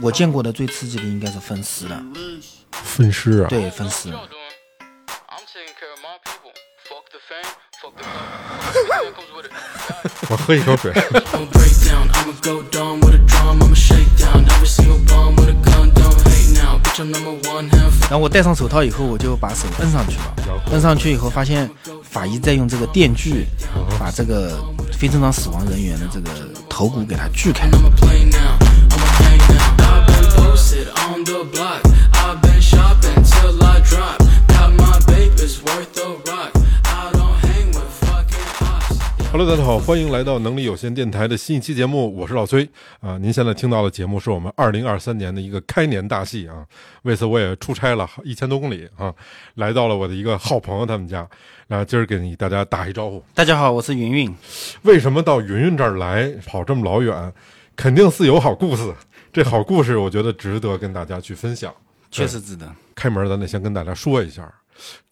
我见过的最刺激的应该是分尸了，分尸啊，对，分尸。I'm taking care of my people. Fuck the fame, fuck the fuck that comes with it. 我喝一口水。然后我戴上手套以后，我就把手摁上去了。摁上去以后，发现法医在用这个电锯把这个非正常死亡人员的这个头骨给它锯开。On the block, I've been shopping till I drop. Got my papers worth a rock. I don't hang with fucking ops. Hello，大家好，欢迎来到能力有限电台的新一期节目，我是老崔啊。您现在听到的节目是我们二零二三年的一个开年大戏啊。为此我也出差了一千多公里啊，来到了我的一个好朋友他们家。那今儿给你大家打一招呼。大家好，我是云云。为什么到云云这儿来，跑这么老远？肯定是有好故事。这好故事，我觉得值得跟大家去分享。确实值得。开门，咱得先跟大家说一下，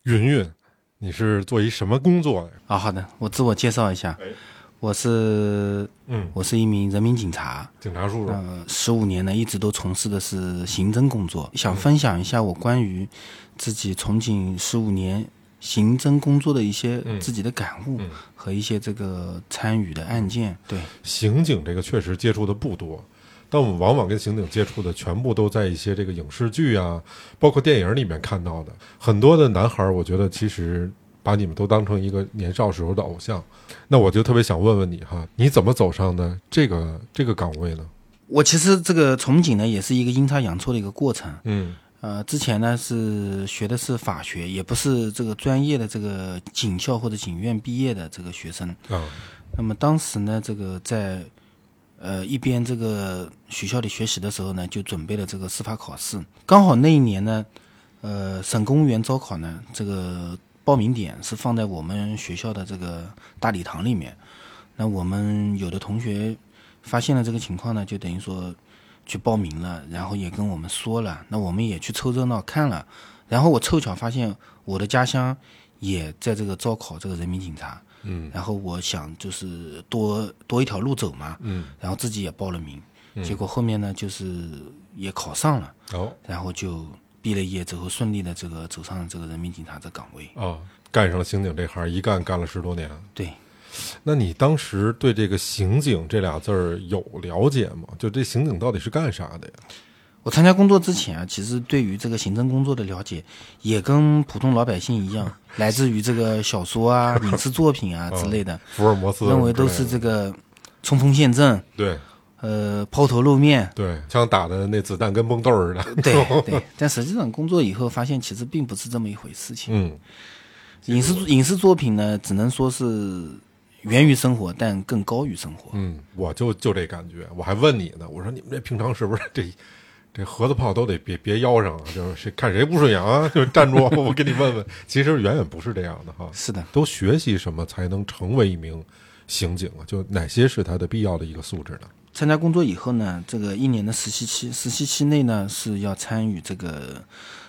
云云，你是做一什么工作的？啊，好的，我自我介绍一下哎，我是嗯，我是一名人民警察，警察叔叔。呃，十五年呢，一直都从事的是刑侦工作。想分享一下我关于自己从警十五年刑侦工作的一些嗯自己的感悟嗯和一些这个参与的案件。对，刑警这个确实接触的不多，但我们往往跟刑警接触的全部都在一些这个影视剧啊，包括电影里面看到的。很多的男孩，我觉得其实把你们都当成一个年少时候的偶像。那我就特别想问问你哈，你怎么走上的这个这个岗位呢？我其实这个从警呢，也是一个阴差阳错的一个过程。嗯呃，之前呢是学的是法学，也不是这个专业的这个警校或者警院毕业的这个学生。啊那么当时呢，这个在呃一边这个学校里学习的时候呢，就准备了这个司法考试。刚好那一年呢，呃，省公务员招考呢，这个报名点是放在我们学校的这个大礼堂里面。那我们有的同学发现了这个情况呢，就等于说去报名了，然后也跟我们说了，那我们也去凑热闹看了。然后我凑巧发现我的家乡也在这个招考这个人民警察。嗯然后我想就是多多一条路走嘛，嗯然后自己也报了名，结果后面呢就是也考上了，哦然后就毕了业之后顺利的这个走上了这个人民警察的岗位。哦，干上了刑警这行，一干干了十多年。对，那你当时对这个刑警这俩字儿有了解吗？就这刑警到底是干啥的呀？我参加工作之前啊，其实对于这个行政工作的了解也跟普通老百姓一样，来自于这个小说啊、影视作品啊之类的，福尔摩斯认为都是这个冲锋陷阵，对呃，抛头露面，对，枪打的那子弹跟蹦豆儿似的。对 对。但实际上工作以后发现，其实并不是这么一回事情。嗯影视影视作品呢，只能说是源于生活，但更高于生活。嗯，我就就这感觉，我还问你呢，我说你们这平常是不是这这盒子炮都得别别腰上啊？就是谁看谁不顺眼啊，就站住，我给你问问。其实远远不是这样的哈。是的，都学习什么才能成为一名刑警啊？就哪些是他的必要的一个素质呢？参加工作以后呢，这个一年的实习期，实习期内呢是要参与这个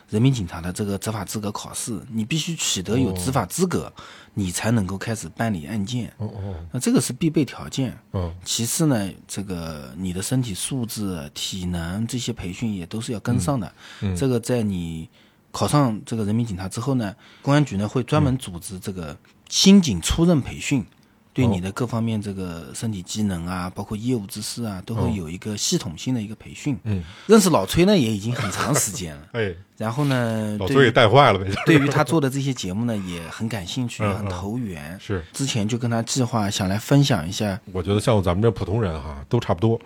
人民警察的这个执法资格考试，你必须取得有执法资格，你才能够开始办理案件。哦哦，那这个是必备条件。嗯其次呢，这个你的身体素质、体能这些培训也都是要跟上的。嗯这个在你考上这个人民警察之后呢，公安局呢会专门组织这个新警出任培训，对你的各方面这个身体机能啊，包括业务知识啊，都会有一个系统性的一个培训。嗯，认识老崔呢也已经很长时间了，哎，然后呢，老崔也带坏了呗。对于他做的这些节目呢也很感兴趣，很嗯投缘。是，之前就跟他计划想来分享一下我觉得像咱们这普通人哈，都差不多。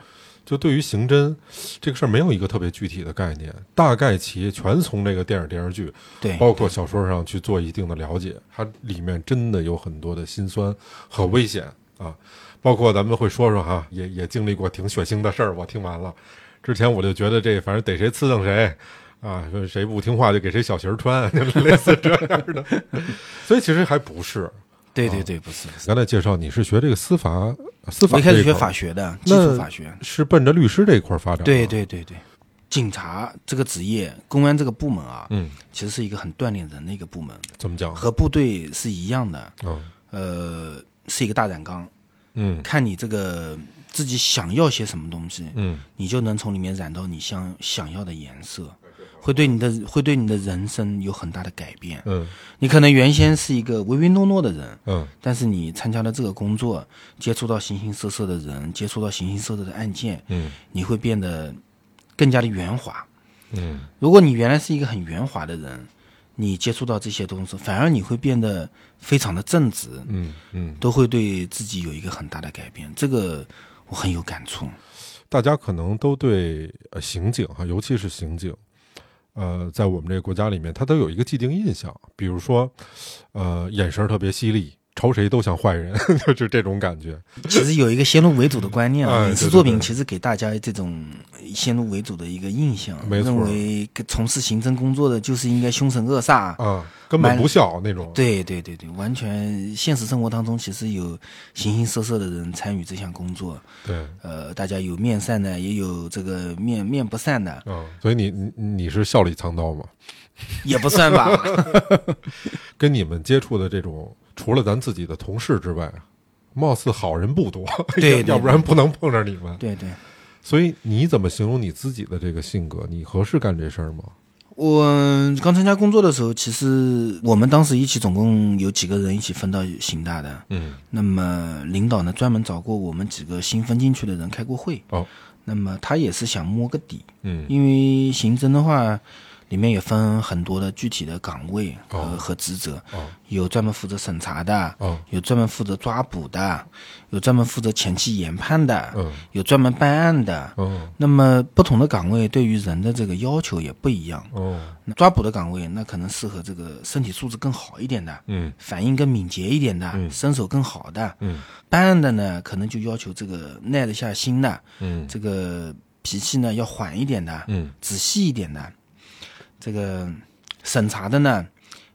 就对于刑侦这个事儿，没有一个特别具体的概念，大概其全从这个电影电视剧，对包括小说上去做一定的了解。它里面真的有很多的辛酸和危险啊，包括咱们会说说哈，也也经历过挺血腥的事儿。我听完了，之前我就觉得这反正逮谁刺瞪谁。啊，说谁不听话就给谁小鞋儿穿，就类似这样的，所以其实还不是。对对对，不是不是，刚才介绍你是学这个司法司法我一开始学法学的，基那础法学。是奔着律师这一块儿发展。对，对对对，警察这个职业，公安这个部门啊，嗯，其实是一个很锻炼人的一个部门，怎么讲？和部队是一样的。嗯。呃，是一个大染缸，嗯。看你这个自己想要些什么东西，嗯。你就能从里面染到你想想要的颜色，会对你的会对你的人生有很大的改变。嗯你可能原先是一个唯唯诺诺的人，嗯但是你参加了这个工作，接触到形形色色的人，接触到形形色色的案件，嗯你会变得更加的圆滑。嗯如果你原来是一个很圆滑的人，你接触到这些东西，反而你会变得非常的正直，嗯嗯，都会对自己有一个很大的改变。这个我很有感触。大家可能都对呃刑警哈，尤其是刑警，呃，在我们这个国家里面，他都有一个既定印象，比如说，呃，眼神特别犀利，瞅谁都像坏人，就是这种感觉。其实有一个先入为主的观念啊，哎影视作品其实给大家这种先入为主的一个印象，没认为从事刑侦工作的就是应该凶神恶煞。啊，根本不孝那种。对对对对，完全现实生活当中其实有形形色色的人参与这项工作，对呃，大家有面善的，也有这个面面不善的，嗯，所以你你你是笑里藏刀吗？也不算吧。跟你们接触的这种，除了咱自己的同事之外，貌似好人不多，对对 要不然不能碰上你们。对对，所以你怎么形容你自己的这个性格？你合适干这事儿吗？我刚参加工作的时候，其实我们当时一起总共有几个人一起分到刑大的，嗯，那么领导呢专门找过我们几个新分进去的人开过会，哦，那么他也是想摸个底，嗯因为刑侦的话，里面也分很多的具体的岗位和、哦。和职责，哦。有专门负责审查的，哦。有专门负责抓捕的，有专门负责前期研判的，嗯。有专门办案的。哦。那么不同的岗位对于人的这个要求也不一样。抓捕的岗位，那可能适合这个身体素质更好一点的，嗯。反应更敏捷一点的，嗯。身手更好的。嗯。办案的呢，可能就要求这个耐得下心的，嗯。这个脾气呢要缓一点的，嗯。仔细一点的。这个审查的呢，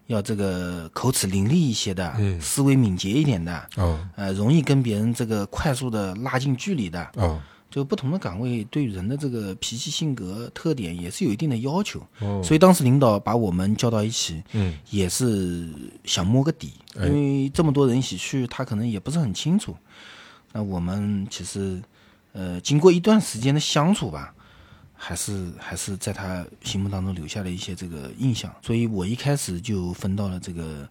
要这个口齿伶俐一些的，嗯思维敏捷一点的，哦呃，容易跟别人这个快速的拉近距离的。哦就不同的岗位对人的这个脾气、性格特点也是有一定的要求。哦所以当时领导把我们叫到一起，嗯也是想摸个底，哎因为这么多人一起去，他可能也不是很清楚。那我们其实，呃，经过一段时间的相处吧，还是还是在他心目当中留下了一些这个印象。所以我一开始就分到了这个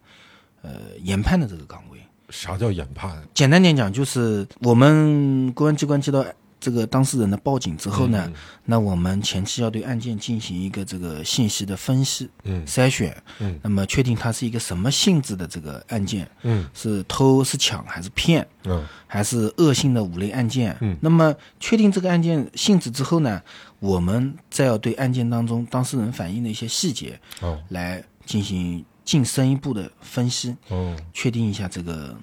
呃研判的这个岗位。啥叫研判？简单点讲，就是我们公安机关接到这个当事人的报警之后呢，嗯那我们前期要对案件进行一个这个信息的分析、嗯。筛选，嗯。那么确定它是一个什么性质的这个案件，嗯。是偷是抢还是骗，嗯。还是恶性的五类案件。嗯。那么确定这个案件性质之后呢，我们再要对案件当中当事人反映的一些细节哦。来进行进深一步的分析，哦。确定一下这个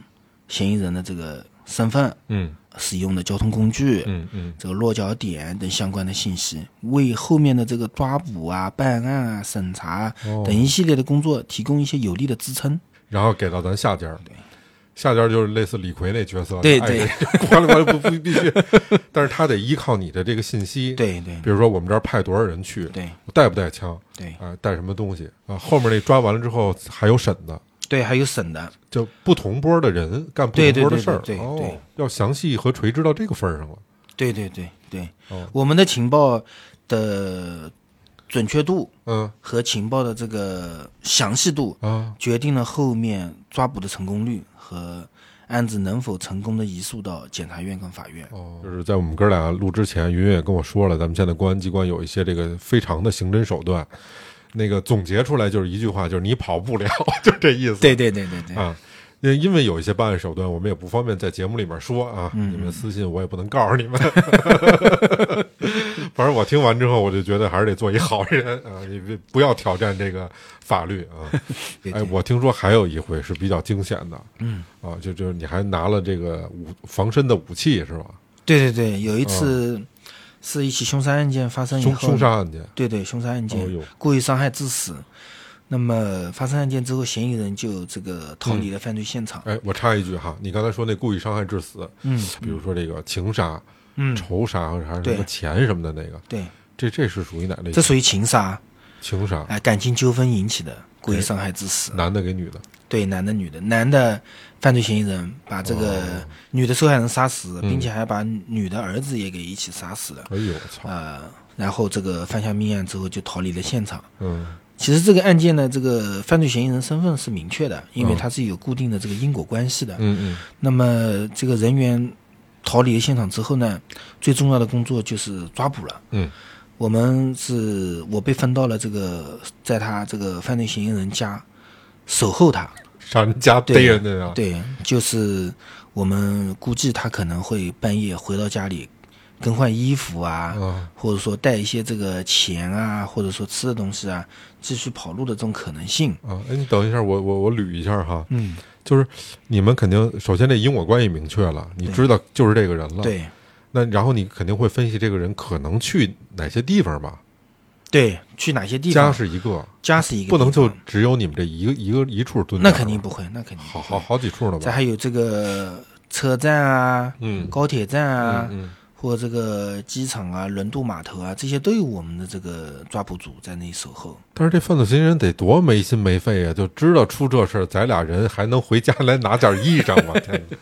嫌疑人的这个身份、嗯使用的交通工具、嗯嗯这个落脚点等相关的信息，为后面的这个抓捕啊、办案啊、审查哦等一系列的工作提供一些有力的支撑。然后给到咱下家对。下家就是类似李逵那角色，哎对对，管了管了不不必须，但是他得依靠你的这个信息。，对对比如说我们这儿派多少人去，对带不带枪，对啊、带什么东西啊？后面那抓完了之后还有审的，对，还有省的，就不同波的人干不同波的事儿。对对对哦，要详细和垂直到这个份儿上了。对对对对，哦我们的情报的准确度嗯和情报的这个详细度，啊决定了后面抓捕的成功率和案子能否成功的移诉到检察院跟法院。哦，就是在我们哥俩录之前，云云也跟我说了，咱们现在公安机关有一些这个非常的刑侦手段，那个总结出来就是一句话，就是你跑不了，就这意思。对对对对对，啊，因因为有一些办案手段，我们也不方便在节目里面说啊，嗯你们私信我也不能告诉你们。反正我听完之后，我就觉得还是得做一好人啊，你别不要挑战这个法律啊。哎，我听说还有一回是比较惊险的，嗯，啊，就就你还拿了这个武防身的武器是吧？对对对，有一次是一起凶杀案件发生以后，凶凶杀案件，对对凶杀案件、故意伤害致死。那么发生案件之后，嫌疑人就这个逃离了犯罪现场。哎，我插一句哈，你刚才说那故意伤害致死，嗯。比如说这个情杀、嗯，仇杀还是什么钱什么的那个，对，这这是属于哪类？这属于情杀，情杀，哎，感情纠纷引起的故意伤害致死。男的给女的，对，男的女的，男的犯罪嫌疑人把这个女的受害人杀死，并且还把女的儿子也给一起杀死了。哎呦我操，呃，然后这个犯下命案之后就逃离了现场。嗯其实这个案件呢，这个犯罪嫌疑人身份是明确的，因为嗯他是有固定的这个因果关系的。嗯那么这个人员逃离了现场之后呢，最重要的工作就是抓捕了。嗯我们是我被分到了这个在他这个犯罪嫌疑人家守候他。上人家逮人的呀，对，就是我们估计他可能会半夜回到家里更换衣服啊，啊或者说带一些这个钱啊，或者说吃的东西啊，继续跑路的这种可能性。啊，哎，你等一下，我我我捋一下哈，嗯，就是你们肯定首先这因果关系明确了，你知道就是这个人了，，对。那然后你肯定会分析这个人可能去哪些地方吧？对，去哪些地方家？是一个，家是一个不能就只有你们这一个一个一处蹲那肯定不会，那肯定好好好几处呢吧？再还有这个车站啊、嗯高铁站啊，嗯或这个机场啊、轮渡码头啊，这些都有我们的这个抓捕组在那里守候。但是这犯罪嫌疑人得多没心没肺啊、就知道出这事儿，咱俩人还能回家来拿点衣裳吗？天哪，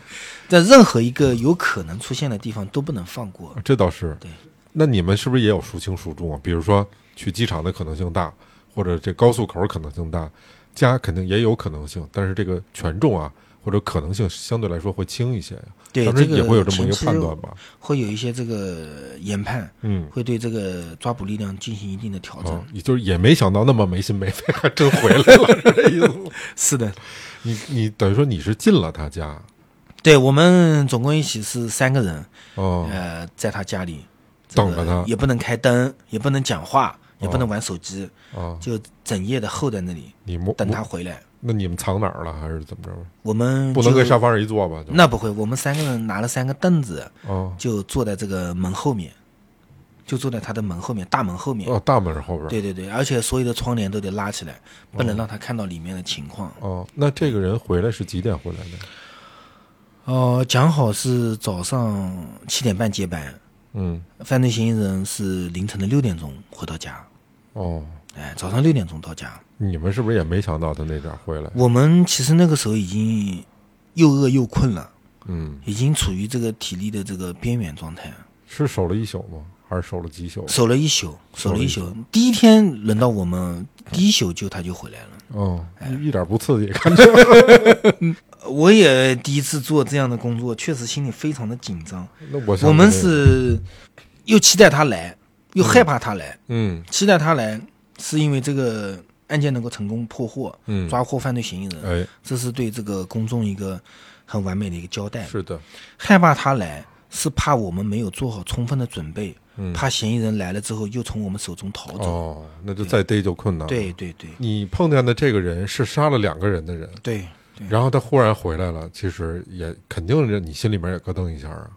在任何一个有可能出现的地方都不能放过。这倒是。对，那你们是不是也有孰轻孰重啊？比如说去机场的可能性大，或者这高速口可能性大，家肯定也有可能性，但是这个权重啊或者可能性相对来说会轻一些当这个时也会有这么一个判断吧？会有一些这个研判，嗯。会对这个抓捕力量进行一定的调整。哦，也就是也没想到那么没心没肺，还真回来了，是这意思吗？是的，你你等于说你是进了他家对我们总共一起是三个人，哦，呃，在他家里这个等着他也不能开灯，也不能讲话，也不能哦玩手机，啊，就整夜的候在那里等他。回来。那你们藏哪儿了，还是怎么着？我们不能跟沙发上一坐吧？那不会，我们三个人拿了三个凳子，哦就坐在这个门后面，就坐在他的门后面，大门后面。哦，大门后边。对对对，而且所有的窗帘都得拉起来，不能让他看到里面的情况。哦，那这个人回来是几点回来的？哦、讲好是早上七点半接班，嗯，犯罪嫌疑人是凌晨的六点钟回到家。哦，哎，早上六点钟到家。你们是不是也没想到他那点回来？我们其实那个时候已经又饿又困了，嗯，已经处于这个体力的这个边缘状态，是守了一宿吗？还是守了几宿？守了一宿，守了一宿。第一天轮到我们，第一宿就他就回来了。哦，一点不刺激，感觉。我也第一次做这样的工作，确实心里非常的紧张。那我我们是又期待他来，又害怕他来。嗯期待他来，是因为这个案件能够成功破获，嗯，抓获犯罪嫌疑人，哎，这是对这个公众一个很完美的一个交代。是的，害怕他来，是怕我们没有做好充分的准备，嗯，怕嫌疑人来了之后又从我们手中逃走。哦，那就再逮就困难了。对对对你碰见的这个人是杀了两个人的人，对对，然后他忽然回来了，其实也肯定是你心里面也咯噔一下啊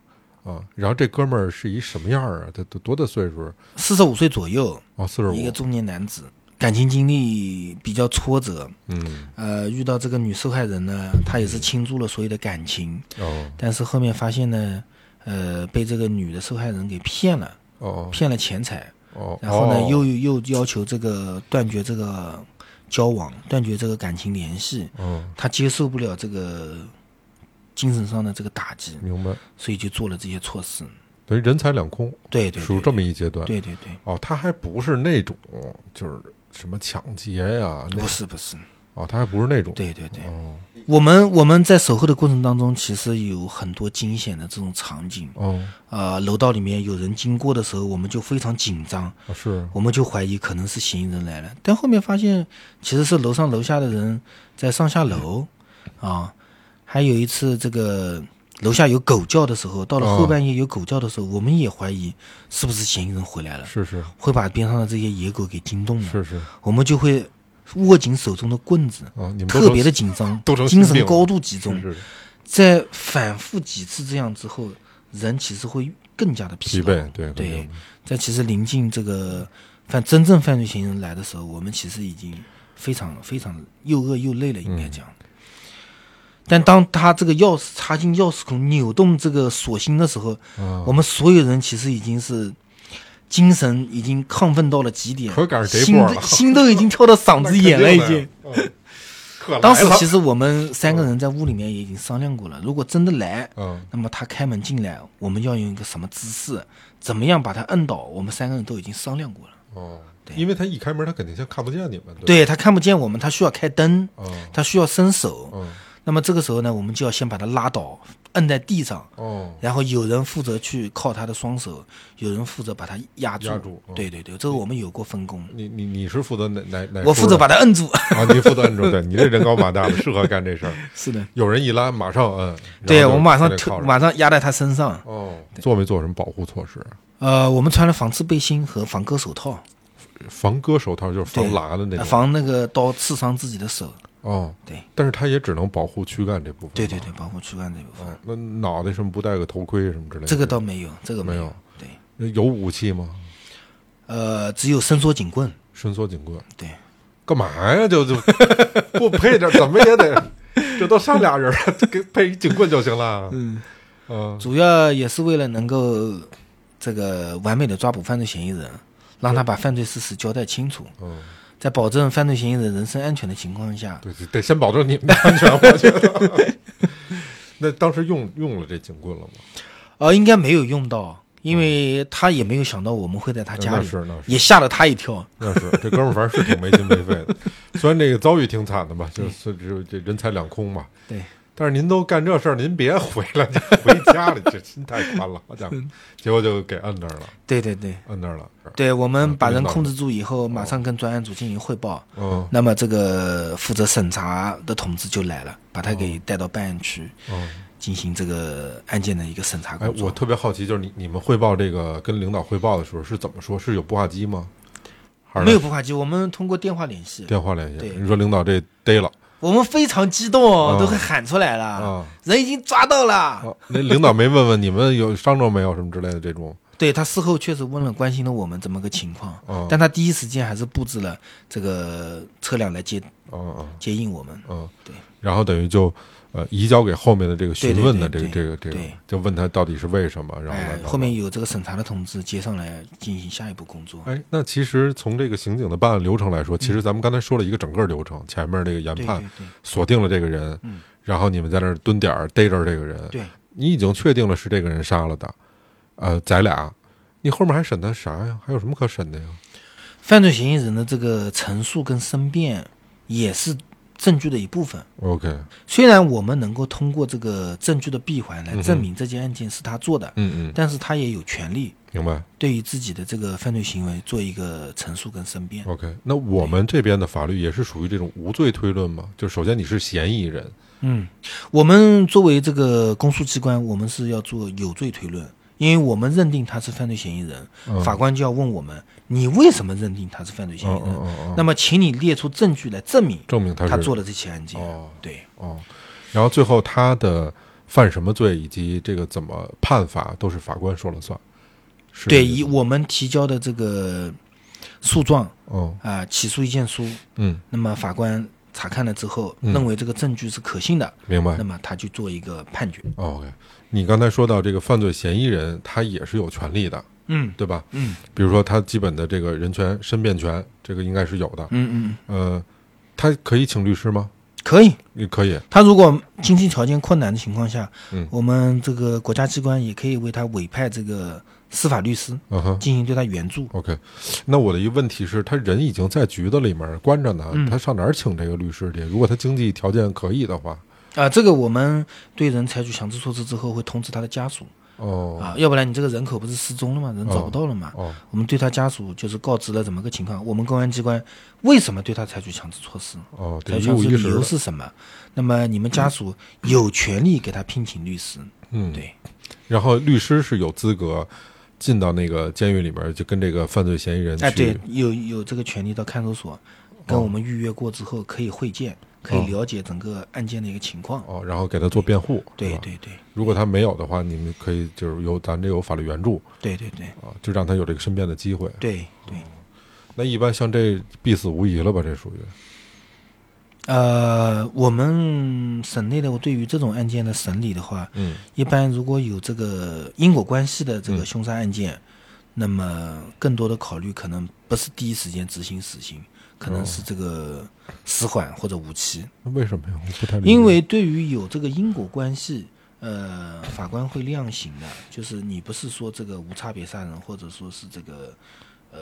啊！然后这哥们儿是一什么样啊？他多多大岁数？四十五岁左右，哦，四十五。一个中年男子，感情经历比较挫折。嗯，呃，遇到这个女受害人呢，他也是倾注了所有的感情，哦但是后面发现呢，呃，被这个女的受害人给骗了，哦骗了钱财，哦，然后呢，哦又又要求这个断绝这个交往，断绝这个感情联系，嗯，他接受不了这个精神上的这个打击，明白，所以就做了这些措施。等于人财两空，对对，对属于这么一阶段。对对对，哦，他还不是那种就是什么抢劫呀，那不是不是，哦，他还不是那种。对对对，哦我们我们在守候的过程当中，其实有很多惊险的这种场景。哦，呃，楼道里面有人经过的时候，我们就非常紧张，啊是我们就怀疑可能是嫌疑人来了。但后面发现，其实是楼上楼下的人在上下楼啊。还有一次，这个楼下有狗叫的时候，到了后半夜有狗叫的时候，我们也怀疑是不是嫌疑人回来了，是是会把边上的这些野狗给惊动了。是是我们就会握紧手中的棍子，特别的紧张，精神高度集中。是是在反复几次这样之后，人其实会更加的疲。疲惫，对对，在其实临近这个犯真正犯罪嫌疑人来的时候，我们其实已经非常非常又饿又累了，应该讲。但当他这个钥匙插进钥匙孔，扭动这个锁芯的时候，啊我们所有人其实已经是精神已经亢奋到了极点，心心都已经跳到嗓子眼了，已经。当时其实我们三个人在屋里面也已经商量过了，如果真的来，嗯。那么他开门进来，我们要用一个什么姿势，怎么样把他摁倒，我们三个人都已经商量过了。哦，对。因为他一开门，他肯定先看不见你们，对他看不见我们，他需要开灯，嗯他需要伸手。嗯那么这个时候呢，我们就要先把他拉倒，摁在地上，哦，然后有人负责去靠他的双手，有人负责把他压住。压住嗯对对对，这个我们有过分工。你你你是负责哪哪哪？我负责把他摁住。啊，你负责摁住，对你这人高马大的，适合干这事儿。是的，有人一拉，马上摁。对我们马上推，马上压在他身上。哦，做没做什么保护措施？呃，我们穿了防刺背心和防割手套，防割手套就是防对剌的那种。呃防那个刀刺伤自己的手。哦，对，但是它也只能保护躯干这部分。对对对，。保护躯干这部分。哦，那脑袋什么不戴个头盔什么之类的？这个倒没有，这个有没有。对，有武器吗？呃，只有伸缩警棍。伸缩警棍。对，干嘛呀？就就 不配点，怎么也得，这都上俩人了，给配一警棍就行了。嗯，嗯主要也是为了能够这个完美的抓捕犯罪嫌疑人，让他把犯罪事实交代清楚，嗯，在保证犯罪嫌疑人人身安全的情况下，对，得先保证你们的安全，我觉得。那当时用用了这警棍了吗？呃，应该没有用到，因为他也没有想到我们会在他家里，那是那是也吓了他一跳。那是这哥们儿，反正是挺没心没肺的。虽然这个遭遇挺惨的吧，就是这这人财两空嘛。对，但是您都干这事儿，您别回来，就 回家了，这心太宽了，好家伙！结果就给摁那儿了，对对对摁那儿了。对，我们把人控制住以后，马上跟专案组进行汇报。嗯那么这个负责审查的同志就来了，把他给带到办案区嗯。进行这个案件的一个审查哎工，作。我特别好奇，就是你你们汇报这个跟领导汇报的时候是怎么说？是有步话机吗？还是没有步话机，我们通过电话联系。电话联系？对你说领导这逮了我们非常激动都会喊出来了，啊人已经抓到了。啊？那领导没问问你们有伤着没有什么之类的这种？对他事后确实问了，关心了我们怎么个情况，啊但他第一时间还是布置了这个车辆来接嗯嗯接应我们。嗯，对。然后等于就呃移交给后面的这个询问的这个这个这个，就问他到底是为什么，然后哎，后面有这个审查的同志接上来进行下一步工作。哎，那其实从这个刑警的办案流程来说，其实咱们刚才说了一个整个流程，前面这个研判锁定了这个人，嗯然后你们在那儿蹲点儿逮着这个人，对，你已经确定了是这个人杀了的，呃，咱俩，你后面还审他啥呀？还有什么可审的呀？犯罪嫌疑人的这个陈述跟申辩也是证据的一部分。OK，虽然我们能够通过这个证据的闭环来证明这件案件是他做的，嗯嗯，但是他也有权利明白。对于自己的这个犯罪行为做一个陈述跟申辩。OK，那我们这边的法律也是属于这种无罪推论吗？就首先你是嫌疑人，嗯，我们作为这个公诉机关，我们是要做有罪推论，因为我们认定他是犯罪嫌疑人，嗯法官就要问我们，你为什么认定他是犯罪嫌疑人？那么，请你列出证据来证明证明他是他做了这起案件。哦对，哦，然后最后他的犯什么罪以及这个怎么判罚都是法官说了算。是对，以我们提交的这个诉状哦啊、起诉意见书，嗯，那么法官查看了之后，嗯认为这个证据是可信的，明白那。么他就做一个判决。哦 OK，你刚才说到这个犯罪嫌疑人，他也是有权利的，嗯对吧？嗯比如说他基本的这个人权、申辩权，这个应该是有的。嗯嗯，呃，他可以请律师吗？可以。也可以。他如果经济条件困难的情况下，嗯我们这个国家机关也可以为他委派这个司法律师嗯哼。进行对他援助。OK，那我的一个问题是，他人已经在局子里面关着呢，嗯他上哪儿请这个律师去？如果他经济条件可以的话，啊、这个我们对人采取强制措施之后，会通知他的家属哦啊，要不然你这个人口不是失踪了吗？人找不到了嘛？哦我们对他家属就是告知了怎么个情况，我们公安机关为什么对他采取强制措施，哦，得采取强制理由。是什么？那么你们家属有权利给他聘请律师，嗯，对。然后律师是有资格进到那个监狱里面，就跟这个犯罪嫌疑人去。哎，对，有有这个权利到看守所跟我们预约过之后可以会见，可以哦了解整个案件的一个情况。哦，然后给他做辩护。对对对如果他没有的话，你们可以就是有咱这有法律援助对对对啊，就让他有这个申辩的机会。对对，那一般像这必死无疑了吧？这属于呃，我们省内的对于这种案件的审理的话，嗯一般如果有这个因果关系的这嗯个凶杀案件，那么更多的考虑可能不是第一时间执行死刑，可能是这个死缓或者无期。为什么呀？我不太理解因为对于有这个因果关系，呃，法官会量刑的，就是你不是说这个无差别杀人，或者说是这个呃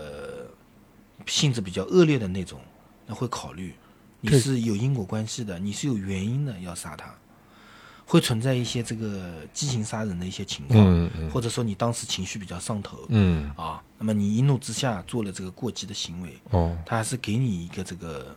性质比较恶劣的那种，那会考虑你是有因果关系的，你是有原因的要杀他，会存在一些这个激情杀人的一些情况，嗯嗯或者说你当时情绪比较上头，嗯啊，那么你一怒之下做了这个过激的行为，哦，他还是给你一个这个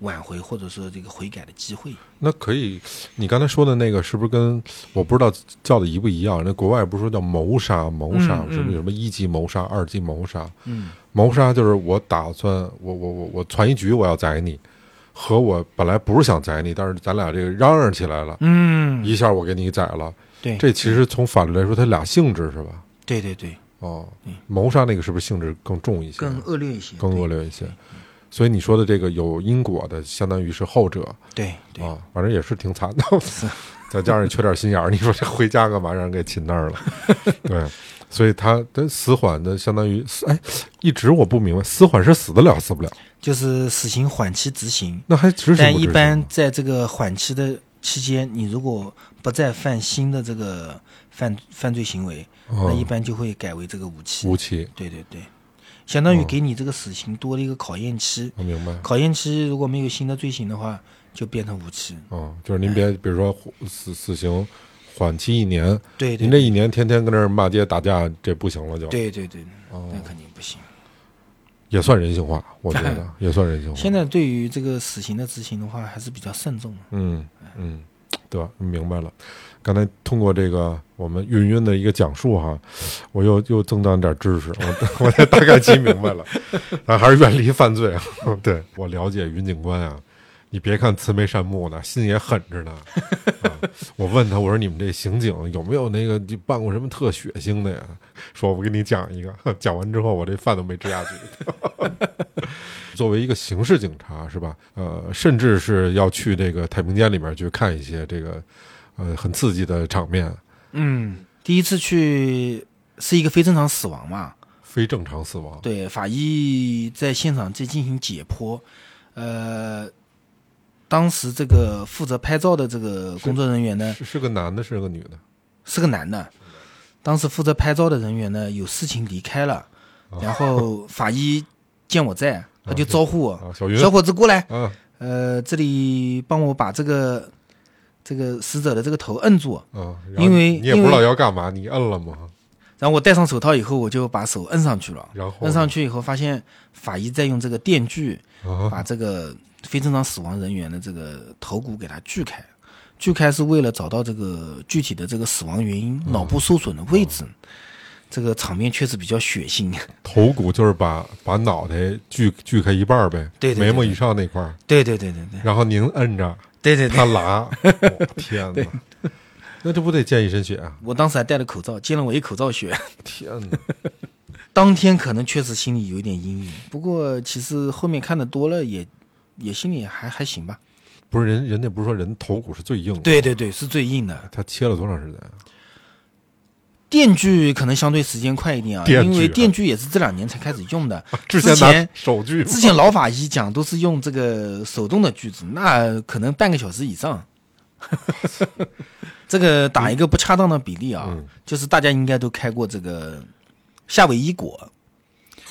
挽回或者说这个悔改的机会。那可以，你刚才说的那个是不是跟我不知道叫的一不一样？那国外不是说叫谋杀，谋杀嗯是不是有什么一级谋杀、二级谋杀？嗯，谋杀就是我打算我我我我传一局我要宰你，和我本来不是想宰你，但是咱俩这个嚷嚷起来了，嗯，一下我给你宰了。对，这其实从法律来说，它俩性质是吧？对对对，哦嗯，谋杀那个是不是性质更重一些？更恶劣一些，更恶劣一些。所以你说的这个有因果的，相当于是后者对对啊，反正也是挺惨的。再加上你缺点心眼儿，你说这回家干嘛让人给擒那儿了？对，所以他的死缓的相当于死，哎，一直我不明白，死缓是死得了死不了，就是死刑缓期执行，那还执行？但一般在这个缓期的期间，你如果不再犯新的这个犯犯罪行为，那嗯一般就会改为这个无期。无期，对对对，相当于哦给你这个死刑多了一个考验期。我明白。考验期如果没有新的罪行的话，就变成无期。哦，就是您别，比如说死死刑缓期一年，对对您这一年天天跟这儿骂街打架，这不行了就，对对对，哦那肯定不行。也算人性化，我觉得 也算人性化。现在对于这个死刑的执行的话，还是比较慎重的。嗯嗯，对吧？明白了。刚才通过这个我们云云的一个讲述哈，我又又增长点知识，我 我也大概记明白了。但还是远离犯罪啊！对我了解云警官啊，你别看慈眉善目的，心也狠着呢。啊、我问他，我说你们这刑警有没有那个你办过什么特血腥的呀？说我给你讲一个，讲完之后我这饭都没吃下去。作为一个刑事警察是吧？呃，甚至是要去这个太平间里面去看一些这个呃很刺激的场面，嗯，第一次去是一个非正常死亡嘛？非正常死亡。对，法医在现场在进行解剖，呃，当时这个负责拍照的这个工作人员呢是是个男的，是个女的？是个男的，当时负责拍照的人员呢有事情离开了，然后法医见我在，他就招呼我，啊，小小伙子过来，啊，呃，这里帮我把这个这个死者的这个头摁住，啊，因为你也不知道要干嘛，你摁了吗？然后我戴上手套以后，我就把手摁上去了。然后摁上去以后，发现法医在用这个电锯啊把这个非正常死亡人员的这个头骨给它锯开，锯开是为了找到这个具体的这个死亡原因，嗯脑部受损的位置。这个场面确实比较血腥。头骨就是把把脑袋锯锯开一半儿呗，对对对对眉毛以上那块儿，对对对对对然后您摁着对对对他，拉，我天哪！那这不得溅一身血啊！我当时还戴了口罩，溅了我一口罩血。天哪！当天可能确实心里有点阴影，不过其实后面看的多了也，也心里还还行吧。不是人，人家不是说人头骨是最硬的，对对对，是最硬的。他切了多长时间啊？电锯可能相对时间快一点啊，因为电锯也是这两年才开始用的。之前之前手锯，之前老法医讲都是用这个手动的锯子，那可能半个小时以上。这个打一个不恰当的比例啊，嗯就是大家应该都开过这个夏威夷果，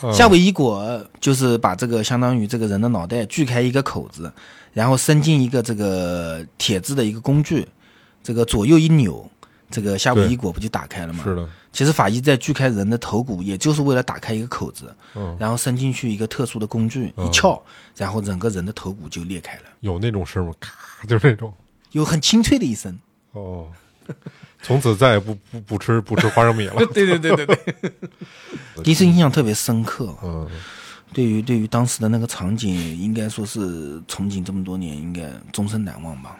啊夏威夷果就是把这个相当于这个人的脑袋锯开一个口子，然后伸进一个这个铁质的一个工具，这个左右一扭，这个夏威夷果不就打开了吗？是的，其实法医在锯开人的头骨，也就是为了打开一个口子，嗯，然后伸进去一个特殊的工具，嗯一撬，然后整个人的头骨就裂开了，有那种声吗？咔，就是那种。有很清脆的一声。哦，从此再也不不不吃不吃花生米了。对对对对对，第一次印象特别深刻。嗯，对于对于当时的那个场景，应该说是从警这么多年，应该终身难忘吧。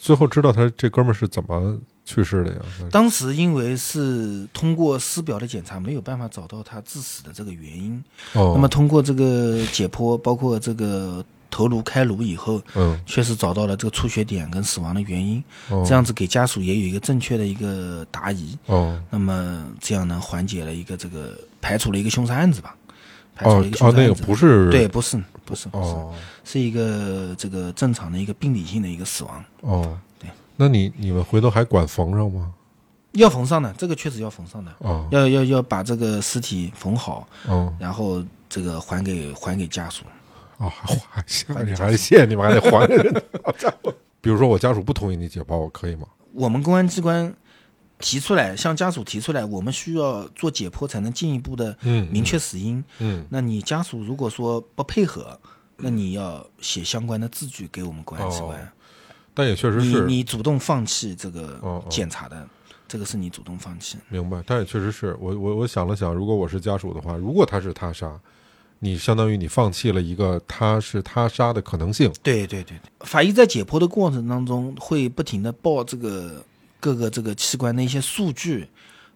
最后知道他这哥们儿是怎么去世的呀？当时因为是通过尸表的检查，没有办法找到他致死的这个原因。哦，那么通过这个解剖，包括这个头颅开颅以后，嗯，确实找到了这个出血点跟死亡的原因，哦。这样子给家属也有一个正确的一个答疑。哦，那么这样呢，缓解了一个这个排除了一个凶杀案子吧。哦排除了一个哦，那个凶杀案子不是对，不是不是不是，哦。是一个这个正常的一个病理性的一个死亡，哦，对。那你你们回头还管缝上吗？要缝上的，这个确实要缝上的，哦。要要要把这个尸体缝好，哦。然后这个还给还给家属。哦，还还 谢你还谢你们还得还！比如说我家属不同意你解剖，我可以吗？我们公安机关提出来，向家属提出来，我们需要做解剖才能进一步的嗯明确死因。嗯那你家属如果说不配合，那你要写相关的字据给我们公安机关。哦但也确实你是你主动放弃这个检查的，这个是你主动放弃。明白，但也确实是我我我想了想，如果我是家属的话，如果他是他杀，你相当于你放弃了一个他是他杀的可能性。对对对对，法医在解剖的过程当中会不停的报这个各个这个器官的一些数据，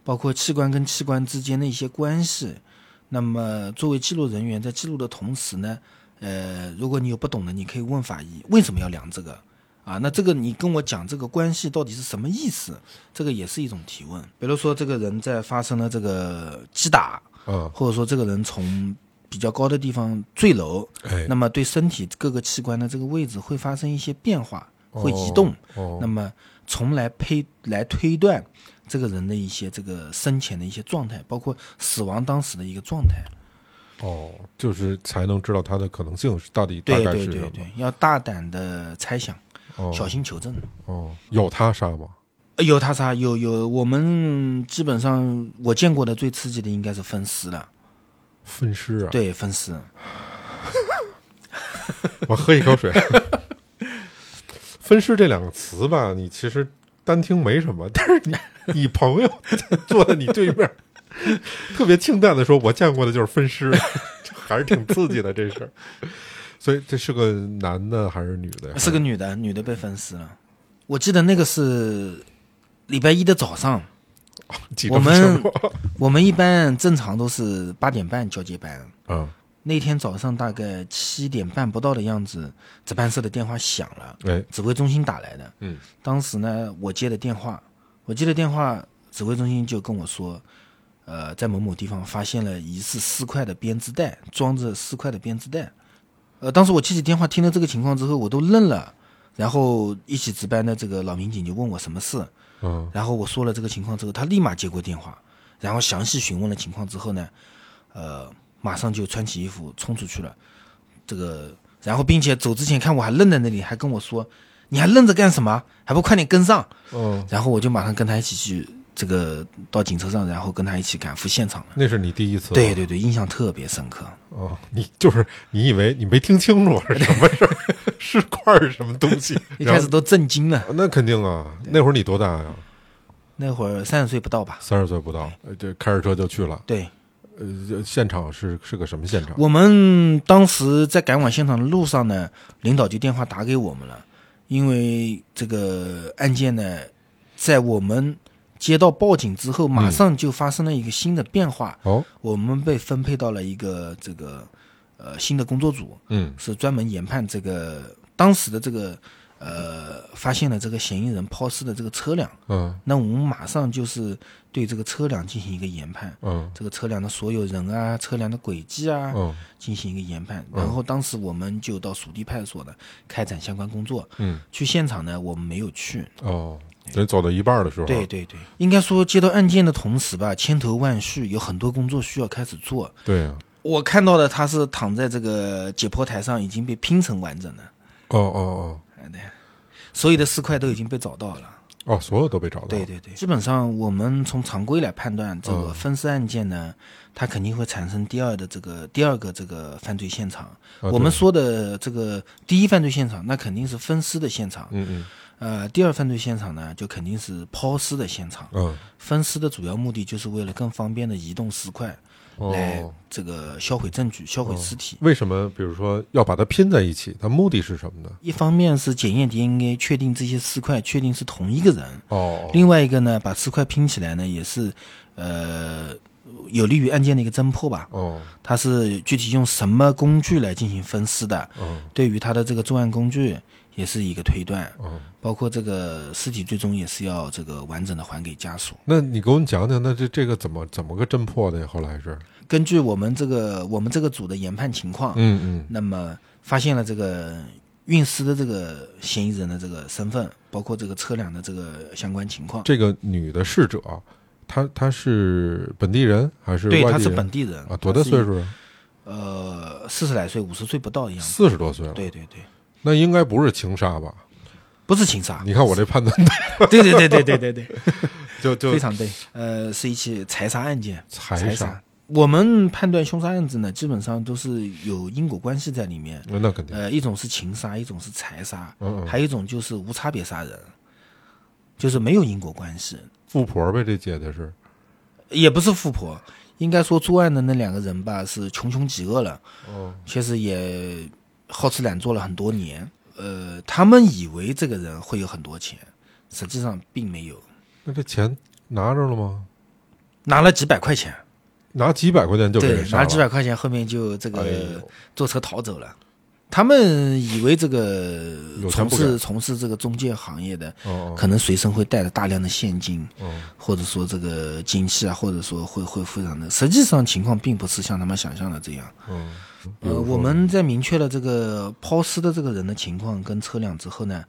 包括器官跟器官之间的一些关系。那么作为记录人员，在记录的同时呢，呃，如果你有不懂的，你可以问法医为什么要量这个啊？那这个你跟我讲这个关系到底是什么意思？这个也是一种提问。比如说这个人在发生了这个击打，嗯，或者说这个人从比较高的地方坠楼，哎，那么对身体各个器官的这个位置会发生一些变化，会移动。哦，那么从来推来推断这个人的一些这个生前的一些状态，包括死亡当时的一个状态。哦，就是才能知道他的可能性是到底大对概是什么。对对对，要大胆的猜想，哦小心求证。哦，有他杀吗？呃有他杀，有有，我们基本上我见过的最刺激的应该是分尸了。分尸啊！，对，分尸。我喝一口水。分尸这两个词吧，你其实单听没什么，但是你你朋友坐在你对面，特别清淡的说：“我见过的就是分尸。”还是挺刺激的这事儿。所以这是个男的还是女的呀？是个女的，女的被分尸了。我记得那个是礼拜一的早上，我们我们一般正常都是八点半交接班。嗯那天早上大概七点半不到的样子，值班室的电话响了，哎指挥中心打来的。嗯当时呢，我接的电话，我接的电话，指挥中心就跟我说，呃，在某某地方发现了疑似尸块的编织袋，装着尸块的编织袋。呃，当时我接起电话，听了这个情况之后，我都愣了。然后一起值班的这个老民警就问我什么事，嗯然后我说了这个情况之后，他立马接过电话，然后详细询问了情况之后呢，呃，马上就穿起衣服冲出去了。这个，然后并且走之前看我还愣在那里，还跟我说：“你还愣着干什么？还不快点跟上嗯！”，然后我就马上跟他一起去这个到警车上，然后跟他一起赶赴现场了。那是你第一次？对对对，印象特别深刻。哦，你就是你以为你没听清楚是什么事儿？尸块是什么东西？一开始都震惊了，那肯定啊，那会儿你多大呀？那会儿三十岁不到吧？三十岁不到，呃这开着车就去了。对，呃，现场是是个什么现场？我们当时在赶往现场的路上呢，领导就电话打给我们了，因为这个案件呢，在我们接到报警之后，马上就发生了一个新的变化，哦，我们被分配到了一个这个呃新的工作组，嗯是专门研判这个当时的这个呃发现了这个嫌疑人抛尸的这个车辆，嗯那我们马上就是对这个车辆进行一个研判。嗯这个车辆的所有人啊，车辆的轨迹啊，嗯进行一个研判。嗯然后当时我们就到属地派出所呢开展相关工作。嗯，去现场呢，我们没有去。哦，等走到一半的时候，对对对，应该说接到案件的同时吧，千头万绪，有很多工作需要开始做。对啊，我看到的他是躺在这个解剖台上，已经被拼成完整的，哦哦哦。对，所有的尸块都已经被找到了。哦哦，所有都被找到，对，对对，基本上我们从常规来判断，这个嗯。分尸案件呢，它肯定会产生第二的这个第二个这个犯罪现场。啊我们说的这个第一犯罪现场，那肯定是分尸的现场。嗯嗯。呃，第二犯罪现场呢，就肯定是抛尸的现场。嗯，分尸的主要目的就是为了更方便的移动尸块，来哦，这个销毁证据、销毁尸体。为什么比如说要把它拼在一起？它目的是什么呢？一方面是检验 DNA，确定这些尸块确定是同一个人；哦，另外一个呢，把尸块拼起来呢，也是呃有利于案件的一个侦破吧。哦，它是具体用什么工具来进行分尸的？嗯对于他的这个作案工具也是一个推断，嗯，包括这个尸体最终也是要这个完整的还给家属。那你给我们讲讲，那这这个怎么怎么个侦破的呀？后来是，根据我们这个我们这个组的研判情况，嗯嗯那么发现了这个运尸的这个嫌疑人的这个身份，包括这个车辆的这个相关情况。这个女的逝者，她她是本地人还是对，他是本地人啊？多大岁？数啊？呃，四十来岁，五十岁不到的样子。四十多岁了。对对对，那应该不是情杀吧？不是情杀。你看我这判断，对对对对对对对，就就非常对。呃，是一起财杀案件。财杀财杀。我们判断凶杀案子呢，基本上都是有因果关系在里面。那肯定，呃，一种是情杀，一种是财杀，嗯嗯还有一种就是无差别杀人，就是没有因果关系，富婆呗，这姐姐是，也不是富婆。应该说作案的那两个人吧，是穷凶极恶了，哦，确实也好吃懒做了很多年。呃，他们以为这个人会有很多钱，实际上并没有，那这钱拿着了吗？拿了几百块钱，拿几百块钱就给对人，杀了拿了几百块钱，后面就这哎个呦坐车逃走了。他们以为这个从事从事这个中介行业的，哦可能随身会带着大量的现金，哦或者说这个金器啊，或者说会会非常的。实际上情况并不是像他们想象的这样。呃，我们在明确了这个抛尸的这个人的情况跟车辆之后呢，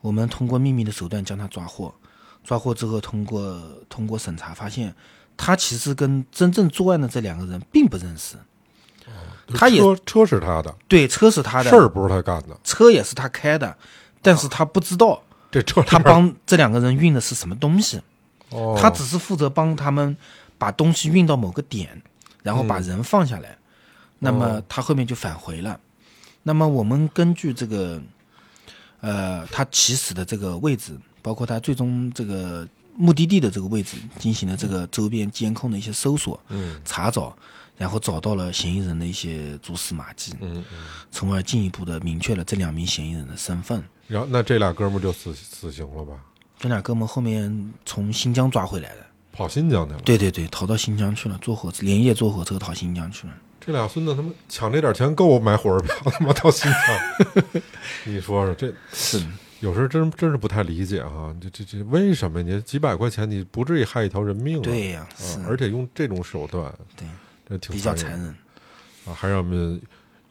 我们通过秘密的手段将他抓获。抓获之后，通过通过审查发现，他其实跟真正作案的这两个人并不认识。他也车车是他的，对，车是他的，事儿不是他干的，车也是他开的，但是他不知道这车他帮这两个人运的是什么东西。哦，他只是负责帮他们把东西运到某个点，然后把人放下来。那么哦他后面就返回了。那么我们根据这个，呃，他起始的这个位置，包括他最终这个目的地的这个位置，进行了这个周边监控的一些搜索、嗯查找，然后找到了嫌疑人的一些蛛丝马迹，嗯嗯，从而进一步的明确了这两名嫌疑人的身份。然后那这俩哥们儿就死死刑了吧？这俩哥们后面从新疆抓回来的。跑新疆去了。对对对，逃到新疆去了，坐火车连夜坐火车逃新疆去了。这俩孙子他妈抢这点钱够买火车票他妈 到新疆？你说说这是，有时候真真是不太理解哈，这这这为什么你几百块钱你不至于害一条人命啊？对呀、啊是，而且用这种手段，对，这挺比较残忍。啊，还让我们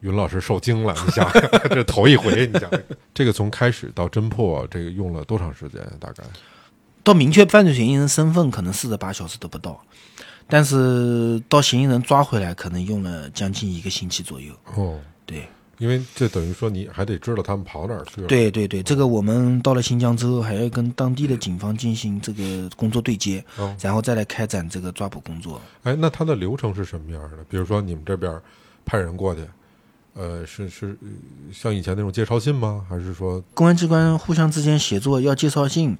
云老师受惊了。你想想，这头一回，你想想，这个从开始到侦破，这个用了多长时间？大概到明确犯罪嫌疑人身份，可能四十八小时都不到，但是到嫌疑人抓回来，可能用了将近一个星期左右。哦，对，因为这等于说你还得知道他们跑哪儿去了。，对对对，这个我们到了新疆之后，还要跟当地的警方进行这个工作对接，哦然后再来开展这个抓捕工作。哎，那它的流程是什么样的？比如说你们这边派人过去，呃，是是呃像以前那种介绍信吗？还是说公安机关互相之间协作，要介绍信，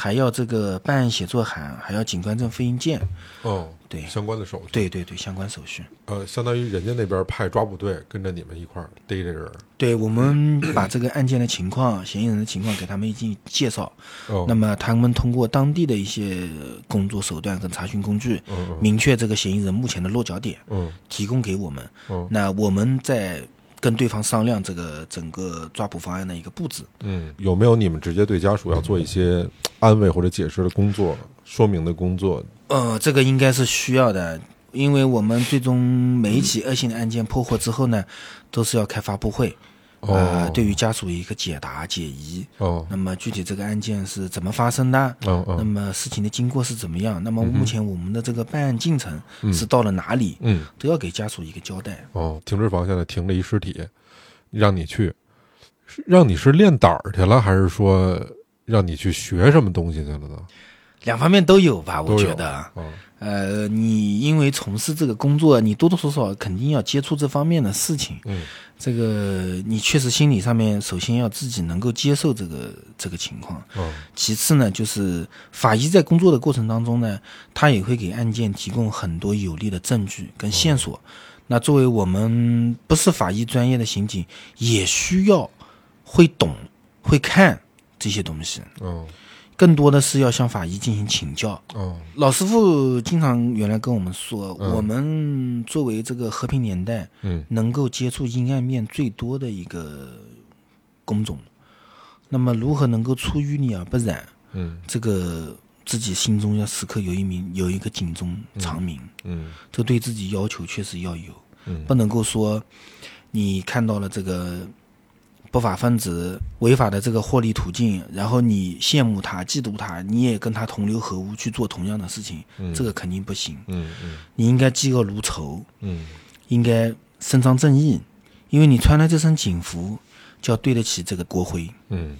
还要这个办案协作函，还要警官证复印件。哦，对相关的手续？，对对对，相关手续。呃，相当于人家那边派抓捕队跟着你们一块儿逮这人。对，我们把这个案件的情况、嫌疑人的情况给他们一进介绍，哦，那么他们通过当地的一些工作手段跟查询工具，嗯嗯明确这个嫌疑人目前的落脚点，嗯提供给我们。嗯那我们再跟对方商量这个整个抓捕方案的一个布置。嗯，有没有你们直接对家属要做一些安慰或者解释的工作、说明的工作？呃，这个应该是需要的，因为我们最终每一起恶性的案件破获之后呢，都是要开发布会，哦呃，对于家属一个解答解疑。哦，那么具体这个案件是怎么发生的？那嗯那么事情的经过是怎么样？那么目前我们的这个办案进程是到了哪里？嗯，都要给家属一个交代。哦，停尸房现在停了一尸体，让你去，让你是练胆儿去了，还是说让你去学什么东西去了呢？两方面都有吧，我觉得。啊，呃，你因为从事这个工作，你多多少少肯定要接触这方面的事情。嗯这个你确实心理上面，首先要自己能够接受这个这个情况。嗯其次呢，就是法医在工作的过程当中呢，他也会给案件提供很多有力的证据跟线索。那作为我们不是法医专业的刑警，也需要会懂、会看这些东西。嗯更多的是要向法医进行请教。哦。老师傅经常原来跟我们说，嗯。我们作为这个和平年代嗯。能够接触阴暗面最多的一个工种，那么如何能够出淤泥而不染？嗯。这个自己心中要时刻有一名有一个警钟长鸣，嗯。这对自己要求确实要有，嗯。不能够说你看到了这个不法分子违法的这个获利途径，然后你羡慕他、嫉妒他，你也跟他同流合污去做同样的事情，嗯这个肯定不行。嗯嗯你应该嫉恶如仇，嗯应该伸张正义，因为你穿了这身警服，就要对得起这个国徽。嗯。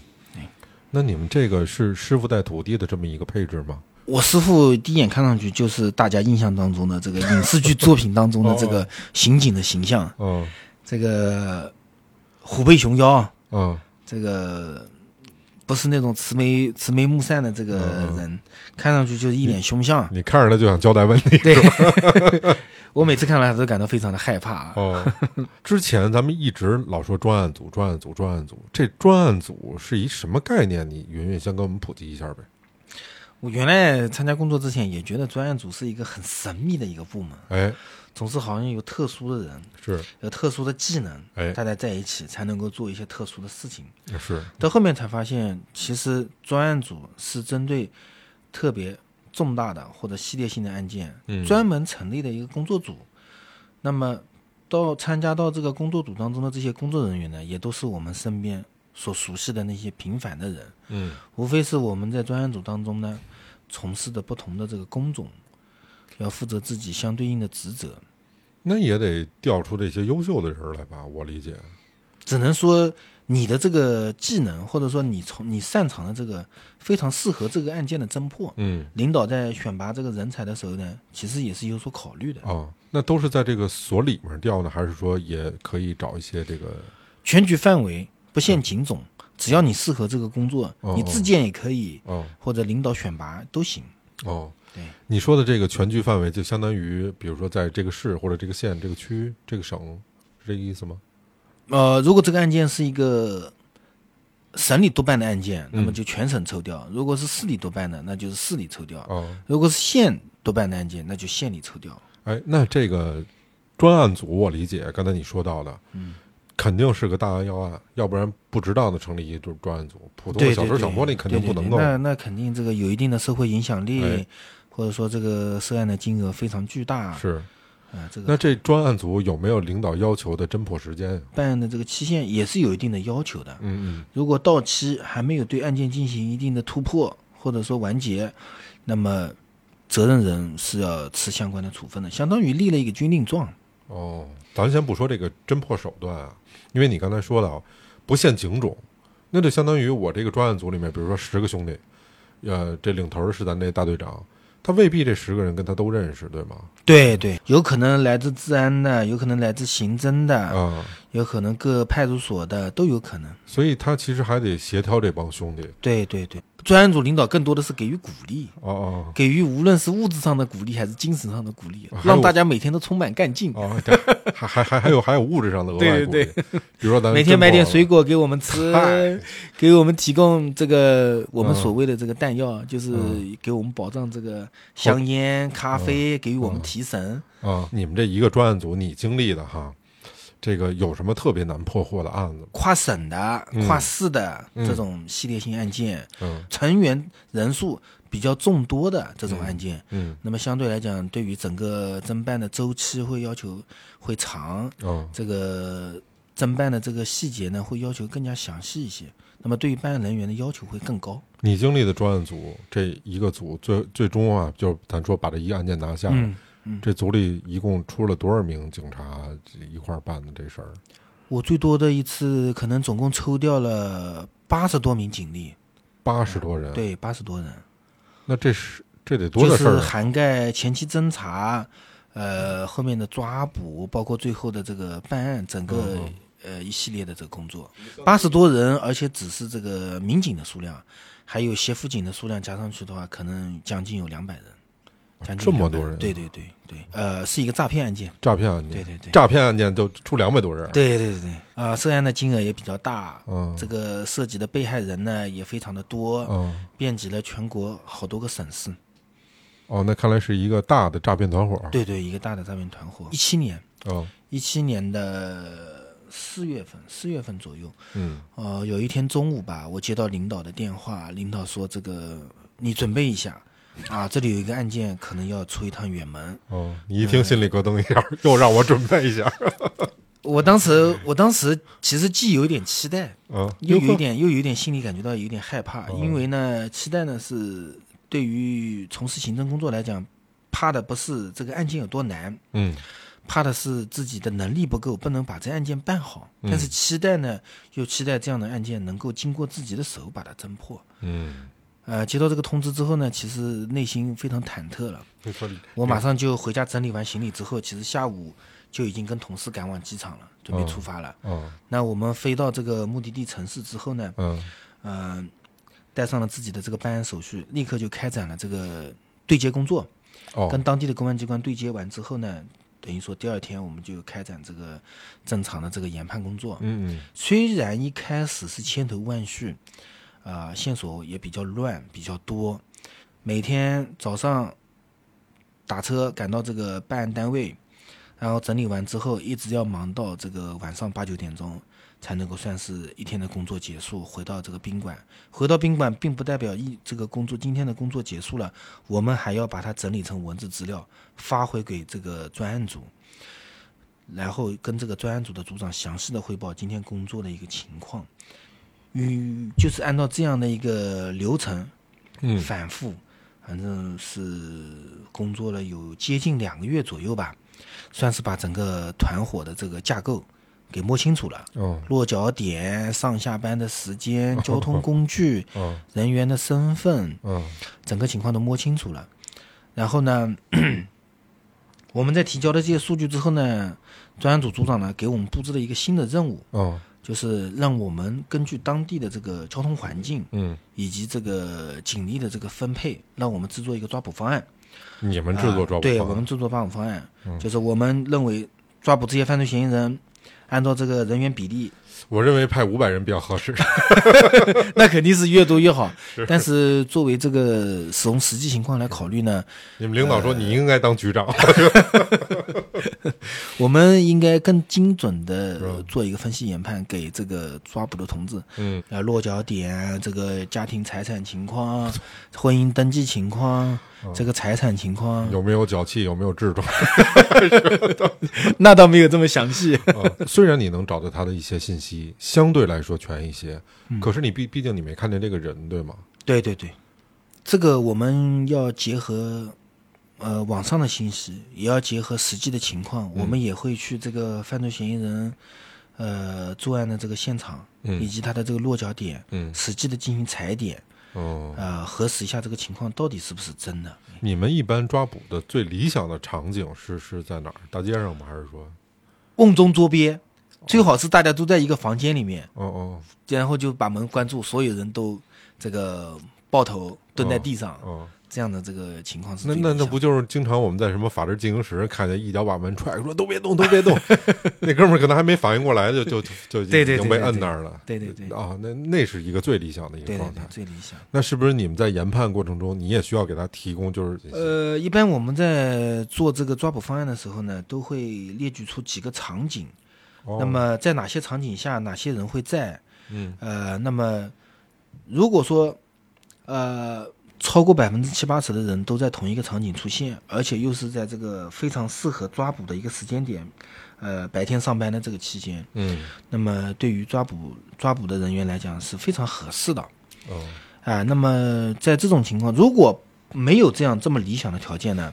那你们这个是师傅带徒弟的这么一个配置吗？我师傅第一眼看上去就是大家印象当中的这个影视剧作品当中的这个 刑警的形象，嗯这个虎背熊腰，嗯这个不是那种慈眉慈眉目善的这个人，看上去就是一脸凶相。你看着他就想交代问题。对，我每次看到他都感到非常的害怕。哦，之前咱们一直老说专案组、专案组、专案组，这专案组是一什么概念？你云云先给我们普及一下呗。我原来参加工作之前也觉得专案组是一个很神秘的一个部门，哎，总是好像有特殊的人，是有特殊的技能，哎大家在一起才能够做一些特殊的事情。是，到后面才发现，其实专案组是针对特别重大的或者系列性的案件，嗯专门成立的一个工作组。那么，到参加到这个工作组当中的这些工作人员呢，也都是我们身边所熟悉的那些平凡的人，嗯无非是我们在专案组当中呢，从事的不同的这个工种，要负责自己相对应的职责。那也得调出这些优秀的人来吧？我理解。只能说你的这个技能，或者说你从你擅长的这个非常适合这个案件的侦破。嗯领导在选拔这个人才的时候呢，其实也是有所考虑的。哦，那都是在这个所里面调呢，还是说也可以找一些这个？全局范围不限警种，只要你适合这个工作，哦你自荐也可以，哦或者领导选拔都行。哦，对，你说的这个全局范围，就相当于，比如说在这个市或者这个县、这个区、这个省，是这个意思吗？呃，如果这个案件是一个省里督办的案件，嗯那么就全省抽调；如果是市里督办的，那就是市里抽调；哦，如果是县督办的案件，那就县里抽调。哎，那这个专案组，我理解刚才你说到的，嗯，肯定是个大案要案，要不然不值当的成立一专专案组。普通的对对对小偷小摸，你肯定对对不能够。对那那肯定这个有一定的社会影响力，哎或者说这个涉案的金额非常巨大。是，啊，这个那这专案组有没有领导要求的侦破时间？办案的这个期限也是有一定的要求的。嗯如果到期还没有对案件进行一定的突破或者说完结，那么责任人是要吃相关的处分的，相当于立了一个军令状。嗯，哦，咱先不说这个侦破手段啊，因为你刚才说的啊不限警种，那就相当于我这个专案组里面，比如说十个兄弟，呃，这领头的是咱这大队长，他未必这十个人跟他都认识，对吗？对对，有可能来自治安的，有可能来自刑侦的，啊、有可能各派出所的都有可能。所以他其实还得协调这帮兄弟。对对对，专案组领导更多的是给予鼓励，哦哦。给予无论是物质上的鼓励还是精神上的鼓励让大家每天都充满干劲。还还还 还有还有物质上的额外鼓励，对。对比如说咱每天买点水果，给我们吃，给我们提供这个我们嗯所谓的这个弹药，就是嗯。给我们保障这个香烟、咖啡，给予我们嗯。提神。啊，你们这一个专案组你经历的哈，这个有什么特别难破获的案子？跨省的、嗯跨市的嗯这种系列性案件，嗯成员人数比较众多的这种案件，嗯那么相对来讲，对于整个侦办的周期会要求会长，哦这个侦办的这个细节呢会要求更加详细一些。那么对于办案人员的要求会更高。你经历的专案组这一个组最最终啊，就咱说把这一个案件拿下嗯，这组里一共出了多少名警察一块儿办的这事儿？我最多的一次可能总共抽调了八十多名警力，八十多人，，对，八十多人，那这是这得多就是大事儿啊？涵盖前期侦查，呃，后面的抓捕，包括最后的这个办案，整个、呃一系列的这个工作，八十多人，而且只是这个民警的数量，还有协辅警的数量加上去的话，可能将近有两百人，将近这么多人对对对对，呃，是一个诈骗案件，诈骗案件，对对对。诈骗案件都出两百多人，，对对对对，啊、涉案的金额也比较大，嗯，这个涉及的被害人呢也非常的多，嗯，遍及了全国好多个省市。哦，那看来是一个大的诈骗团伙，，对对，一个大的诈骗团伙。一七年，哦，一七年的四月份，四月份左右，嗯。呃，有一天中午吧，我接到领导的电话，领导说这个你准备一下，啊，这里有一个案件可能要出一趟远门。哦，你一听心里咯噔一下，又让我准备一下，我当时，我当时其实既有一点期待，嗯，又有一点，又有一点心里感觉到有点害怕，哦因为呢，期待呢是对于从事行政工作来讲，怕的不是这个案件有多难，嗯怕的是自己的能力不够，不能把这案件办好。嗯但是期待呢，又期待这样的案件能够经过自己的手把它侦破。嗯，呃，接到这个通知之后呢，其实内心非常忐忑了。我马上就回家整理完行李之后，其实下午就已经跟同事赶往机场了，准备出发了。嗯那我们飞到这个目的地城市之后呢，嗯嗯、带上了自己的这个办案手续，立刻就开展了这个对接工作。哦跟当地的公安机关对接完之后呢，等于说第二天我们就开展这个正常的这个研判工作。嗯嗯虽然一开始是千头万绪，啊、线索也比较乱，比较多。每天早上打车赶到这个办案单位，然后整理完之后，一直要忙到这个晚上八九点钟，才能够算是一天的工作结束，回到这个宾馆。回到宾馆，并不代表一这个工作今天的工作结束了，我们还要把它整理成文字资料，发回给这个专案组。然后跟这个专案组的组长详细的汇报今天工作的一个情况，嗯，就是按照这样的一个流程嗯。反复，反正是工作了有接近两个月左右吧，算是把整个团伙的这个架构给摸清楚了，哦。落脚点、上下班的时间、交通工具、哦人员的身份，嗯整个情况都摸清楚了。然后呢，我们在提交了这些数据之后呢，专案组组长呢给我们布置了一个新的任务，哦就是让我们根据当地的这个交通环境嗯，以及这个警力的这个分配，让我们制作一个抓捕方案。你们制作抓捕啊对我们制作抓捕方案，嗯。就是我们认为抓捕这些犯罪嫌疑人，按照这个人员比例，我认为派五百人比较合适。那肯定是越多越好。但是作为这个从实际情况来考虑呢，你们领导说你应该当局长，我们应该更精准的嗯做一个分析研判，给这个抓捕的同志，嗯啊，落脚点、这个家庭财产情况、婚姻登记情况、这个财产情况，有没有脚气，有没有痔疮？那倒没有这么详细。啊，虽然你能找到他的一些信息，相对来说全一些，嗯可是你毕毕竟你没看见这个人，对吗？对对对，这个我们要结合呃网上的信息，也要结合实际的情况，我们也会去这个犯罪嫌疑人呃作案的这个现场，嗯以及他的这个落脚点，嗯实际的进行踩点，哦，呃，核实一下这个情况到底是不是真的。你们一般抓捕的最理想的场景是是在哪儿？大街上吗？还是说，瓮中捉鳖，最好是大家都在一个房间里面，哦哦然后就把门关住，所有人都这个抱头蹲在地上，哦，这样的这个情况是那那那不就是经常我们在什么法制进行时看见一脚把门踹开，说都别动，都别动，那哥们儿可能还没反应过来，就就就已经被摁那儿了。对对对啊，那那是一个最理想的一个对对对状态。，最理想。那是不是你们在研判过程中，你也需要给他提供就是呃，一般我们在做这个抓捕方案的时候呢，都会列举出几个场景，哦。那么在哪些场景下，哪些人会在？嗯。呃，那么如果说呃超过百分之七八十的人都在同一个场景出现，而且又是在这个非常适合抓捕的一个时间点，呃，白天上班的这个期间，嗯。那么对于抓捕抓捕的人员来讲是非常合适的。哦。啊，那么在这种情况，如果没有这样这么理想的条件呢，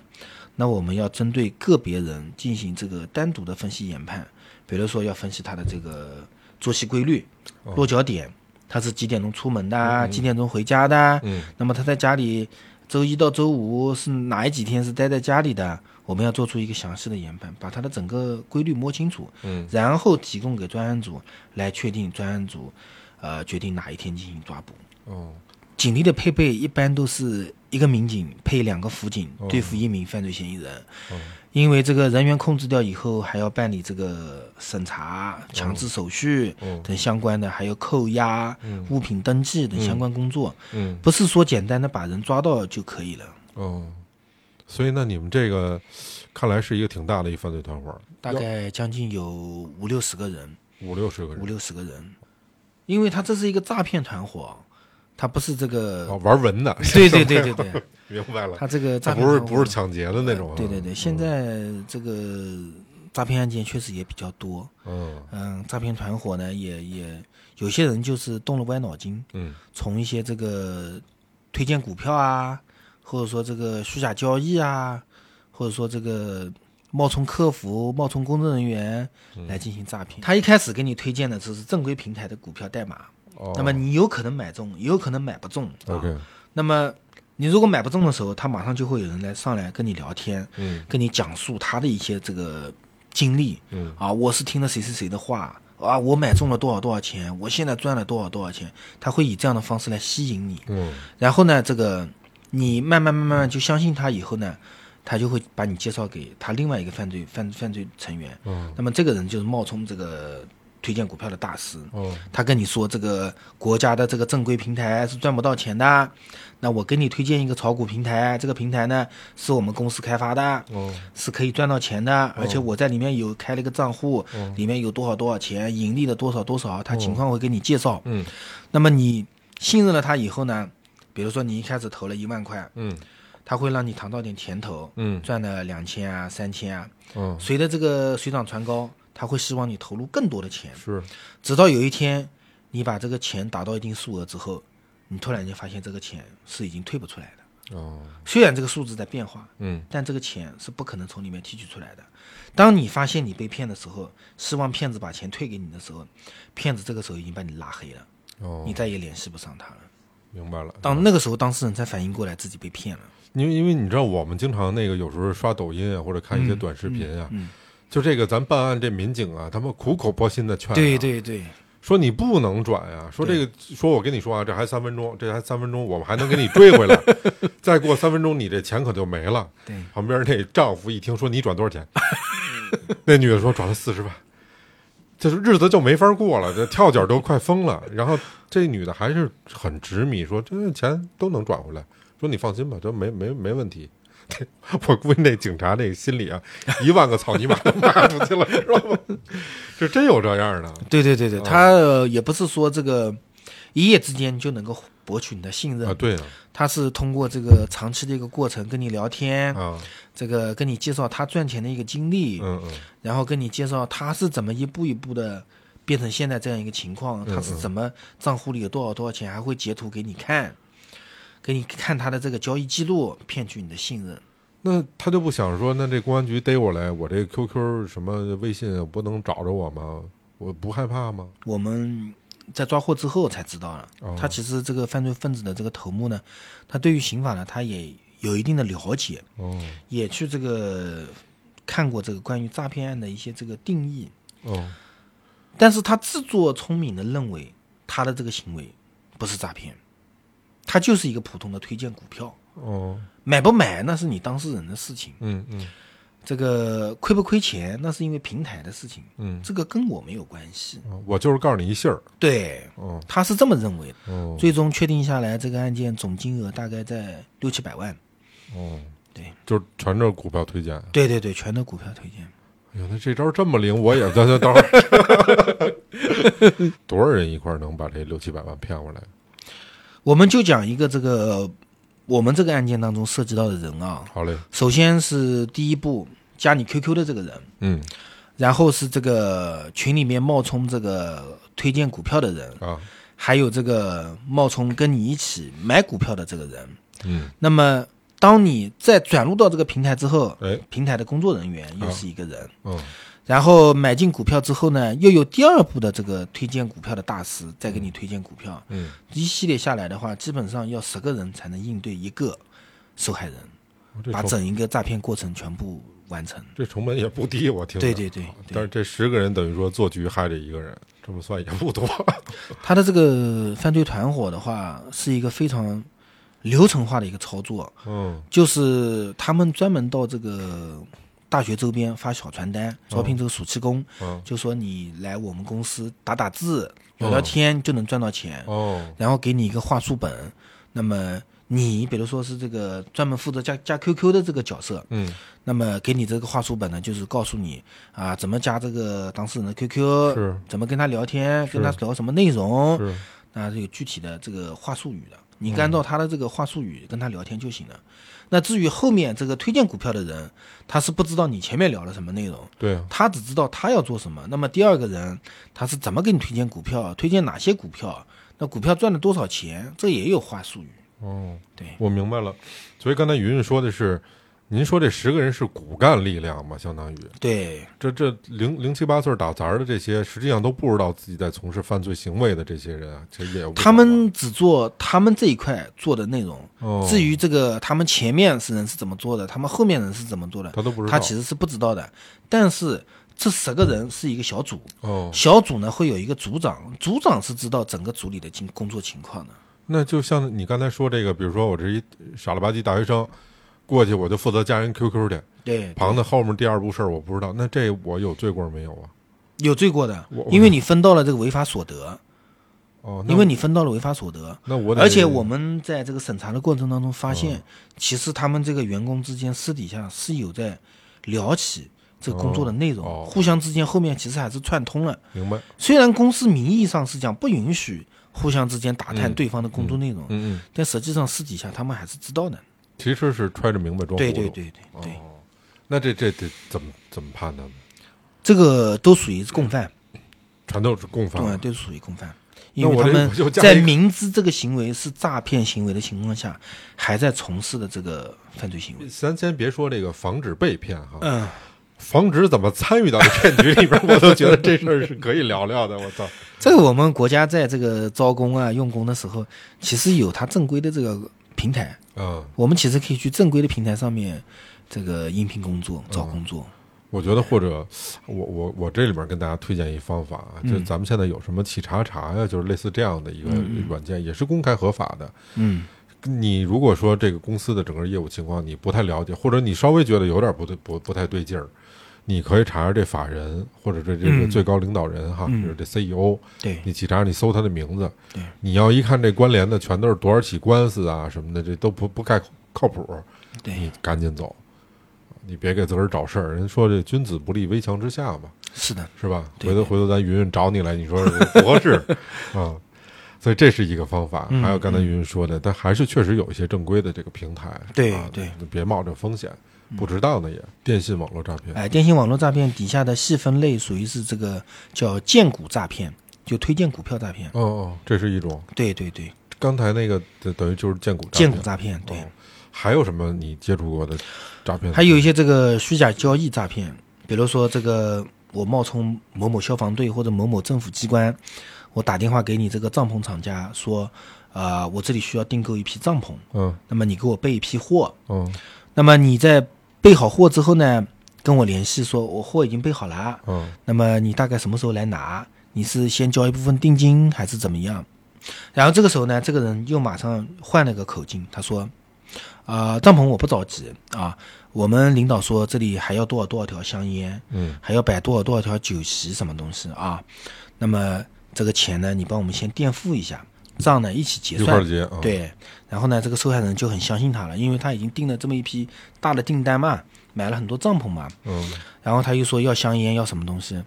那我们要针对个别人进行这个单独的分析研判，比如说要分析他的这个作息规律、落脚点，他是几点钟出门的啊，几点钟回家的啊，嗯。那么他在家里周一到周五是哪几天是待在家里的，我们要做出一个详细的研判，把他的整个规律摸清楚，嗯。然后提供给专案组来确定专案组，呃，决定哪一天进行抓捕。哦。警力的配备一般都是一个民警配两个辅警哦。对付一名犯罪嫌疑人，哦因为这个人员控制掉以后，还要办理这个审查、强制手续哦等相关的，还有扣押、嗯。物品登记等相关工作，嗯。不是说简单的把人抓到就可以了。哦，所以那你们这个看来是一个挺大的一犯罪团伙，大概将近有五六十个人，五六十个人。五六十个人，因为他这是一个诈骗团伙，他不是这个，哦，玩文的，对对对对对，明白了，他这个诈骗不是不是抢劫的那种啊，对对对，现在这个诈骗案件确实也比较多，嗯嗯，诈骗团伙呢也也有些人就是动了歪脑筋，嗯从一些这个推荐股票啊，或者说这个虚假交易啊，或者说这个冒充客服、冒充工作人员嗯来进行诈骗。他一开始给你推荐的只是正规平台的股票代码，哦，那么你有可能买中，也有可能买不中。那么你如果买不中的时候，他马上就会有人来上来跟你聊天，嗯跟你讲述他的一些这个经历。嗯啊，我是听了谁谁谁的话啊，我买中了多少多少钱，我现在赚了多少多少钱，他会以这样的方式来吸引你。嗯然后呢，这个你慢慢慢慢就相信他以后呢，他就会把你介绍给他另外一个犯罪犯犯罪成员。嗯那么这个人就是冒充这个推荐股票的大师。哦。他跟你说这个国家的这个正规平台是赚不到钱的，那我给你推荐一个炒股平台，这个平台呢是我们公司开发的，哦。是可以赚到钱的，而且我在里面有开了一个账户，哦。里面有多少多少钱，盈利了多少多少，他情况会给你介绍。嗯。那么你信任了他以后呢，比如说你一开始投了一万块，嗯。他会让你尝到点甜头，嗯。赚了两千啊、三千啊，嗯随着这个水涨船高，他会希望你投入更多的钱，是直到有一天你把这个钱达到一定数额之后，你突然间发现这个钱是已经退不出来的。哦虽然这个数字在变化，嗯但这个钱是不可能从里面提取出来的。当你发现你被骗的时候，希望骗子把钱退给你的时候，骗子这个时候已经把你拉黑了，哦你再也联系不上他了。明白了。当那个时候，当事人才反应过来自己被骗了。因为因为你知道，我们经常那个有时候刷抖音啊，或者看一些短视频啊，嗯，就这个咱办案这民警啊，他们苦口婆心的劝、啊，对，对对，说你不能转呀、说这个，说我跟你说啊，这还三分钟，这还三分钟，我们还能给你追回来，再过三分钟你这钱可就没了。对旁边那丈夫一听说你转多少钱，那女的说转了四十万，这是日子就没法过了，这跳脚都快疯了。然后这女的还是很执迷，说这钱都能转回来，说你放心吧，这没没没问题。我估计那警察那心里啊，一万个草泥马都骂出去了，知道吗？是真有这样的。对对对对，他、呃也不是说这个一夜之间就能够博取你的信任。啊，对啊，他是通过这个长期的一个过程跟你聊天，啊，这个跟你介绍他赚钱的一个经历，嗯嗯。然后跟你介绍他是怎么一步一步的变成现在这样一个情况，嗯他是怎么账户里有多少多少钱，还会截图给你看，给你看他的这个交易记录，骗取你的信任。那他就不想说，那这公安局逮我来，我这 QQ 什么微信不能找着我吗？我不害怕吗？我们在抓获之后才知道了，哦他其实这个犯罪分子的这个头目呢，他对于刑法呢，他也有一定的了解，哦也去这个看过这个关于诈骗案的一些这个定义，哦但是他自作聪明的认为他的这个行为不是诈骗，他就是一个普通的推荐股票，哦，买不买那是你当事人的事情，嗯嗯这个亏不亏钱那是因为平台的事情，嗯，这个跟我没有关系。哦我就是告诉你一信儿。对，哦他是这么认为的。哦最终确定下来，这个案件总金额大概在六七百万。哦，对，就是全是股票推荐。对对对，全都股票推荐。哎呦，那这招这么灵，我也等等等会儿。多少人一块儿能把这六七百万骗过来？我们就讲一个这个我们这个案件当中涉及到的人啊，好嘞，首先是第一步加你 QQ 的这个人，嗯。然后是这个群里面冒充这个推荐股票的人，啊。还有这个冒充跟你一起买股票的这个人。嗯。那么，当你再转入到这个平台之后，哎。平台的工作人员又是一个人，嗯然后买进股票之后呢，又有第二步的这个推荐股票的大师再给你推荐股票，嗯，一系列下来的话，基本上要十个人才能应对一个受害人，把整一个诈骗过程全部完成。这成本也不低，我听。对对对对但是这十个人等于说做局害这一个人，这么算也不多。他的这个犯罪团伙的话，是一个非常流程化的一个操作，嗯就是他们专门到这个大学周边发小传单，招聘这个暑期工，嗯就说你来我们公司打打字、聊聊天就能赚到钱，哦。然后给你一个话术本，那么你比如说是这个专门负责加加 QQ 的这个角色，嗯。那么给你这个话术本呢，就是告诉你啊怎么加这个当事人的 QQ，是。怎么跟他聊天，跟他聊什么内容，是。那是有具体的这个话术语的，你按照他的这个话术语跟他聊天就行了。那至于后面这个推荐股票的人，他是不知道你前面聊了什么内容，对啊，他只知道他要做什么。那么第二个人他是怎么给你推荐股票，推荐哪些股票，那股票赚了多少钱，这也有话术语。哦，对，我明白了。所以刚才云云说的是，您说这十个人是骨干力量吗，相当于对，这这零零七八岁打杂儿的这些，实际上都不知道自己在从事犯罪行为的这些人啊，其实也他们只做他们这一块做的内容。哦，至于这个他们前面是人是怎么做的，他们后面人是怎么做的，他都不知道，他其实是不知道的。但是这十个人是一个小组，哦，小组呢会有一个组长，组长是知道整个组里的经工作情况的。那就像你刚才说这个，比如说我这一傻了吧唧大学生过去，我就负责加人 QQ 去，对，旁的后面第二步事儿我不知道，那这我有罪过没有啊？有罪过的，因为你分到了这个违法所得，哦，因为你分到了违法所得。那我得而且我们在这个审查的过程当中发哦现，其实他们这个员工之间私底下是有在聊起这个工作的内容，互相之间后面其实还是串通了。明白，虽然公司名义上是讲不允许互相之间打探嗯对方的工作内容，嗯嗯，但实际上私底下他们还是知道的。其实是揣着明白装糊涂。对对对对对，哦，那这这得怎么怎么判断呢？这个都属于共犯，全都是共犯对，啊，都属于共犯。因为他们在明知这个行为是诈骗行为的情况下，还在从事的这个犯罪行为。咱先别说这个防止被骗哈，嗯，防止怎么参与到这骗局里边，我都觉得这事儿是可以聊聊的。我操，这个我们国家在这个招工啊、用工的时候，其实有它正规的这个平台，嗯，我们其实可以去正规的平台上面这个应聘工作、找工作。我觉得或者我我我这里边跟大家推荐一方法啊，就嗯咱们现在有什么企查查呀，就是类似这样的一个软件，也是公开合法的。嗯。你如果说这个公司的整个业务情况你不太了解，或者你稍微觉得有点不对不不太对劲儿，你可以查查这法人或者这这个嗯。最高领导人哈，嗯。就是这 CEO，对。你去查你搜他的名字对，你要一看这关联的全都是多少起官司啊什么的，这都不不太靠谱，你，赶紧走，你别给自个儿找事儿。人说这君子不立危墙之下嘛，是的，是吧？回头回头咱云云找你来，你说不合适啊。所以这是一个方法，嗯还有刚才云云说的，但还是确实有一些正规的这个平台，啊对。对，别冒这风险，不值当的也电信网络诈骗，哎，电信网络诈骗底下的细分类属于是这个叫荐股诈骗，就推荐股票诈骗。哦哦，这是一种。对对对，刚才那个等等于就是荐股诈荐骗股诈骗，对。哦还有什么你接触过的诈骗？还有一些这个虚假交易诈骗，比如说这个我冒充某某消防队或者某某政府机关，我打电话给你这个帐篷厂家说，啊、我这里需要订购一批帐篷，嗯那么你给我备一批货，嗯那么你在备好货之后呢，跟我联系说我货已经备好了，嗯那么你大概什么时候来拿？你是先交一部分定金还是怎么样？然后这个时候呢，这个人又马上换了个口径，他说：“啊、帐篷我不着急啊，我们领导说这里还要多少多少条香烟，嗯还要摆多少多少条酒席什么东西啊？那么这个钱呢，你帮我们先垫付一下，账呢一起结算。结啊，对，然后呢，这个受害人就很相信他了，因为他已经订了这么一批大的订单嘛，买了很多帐篷嘛，嗯。然后他又说要香烟，要什么东西，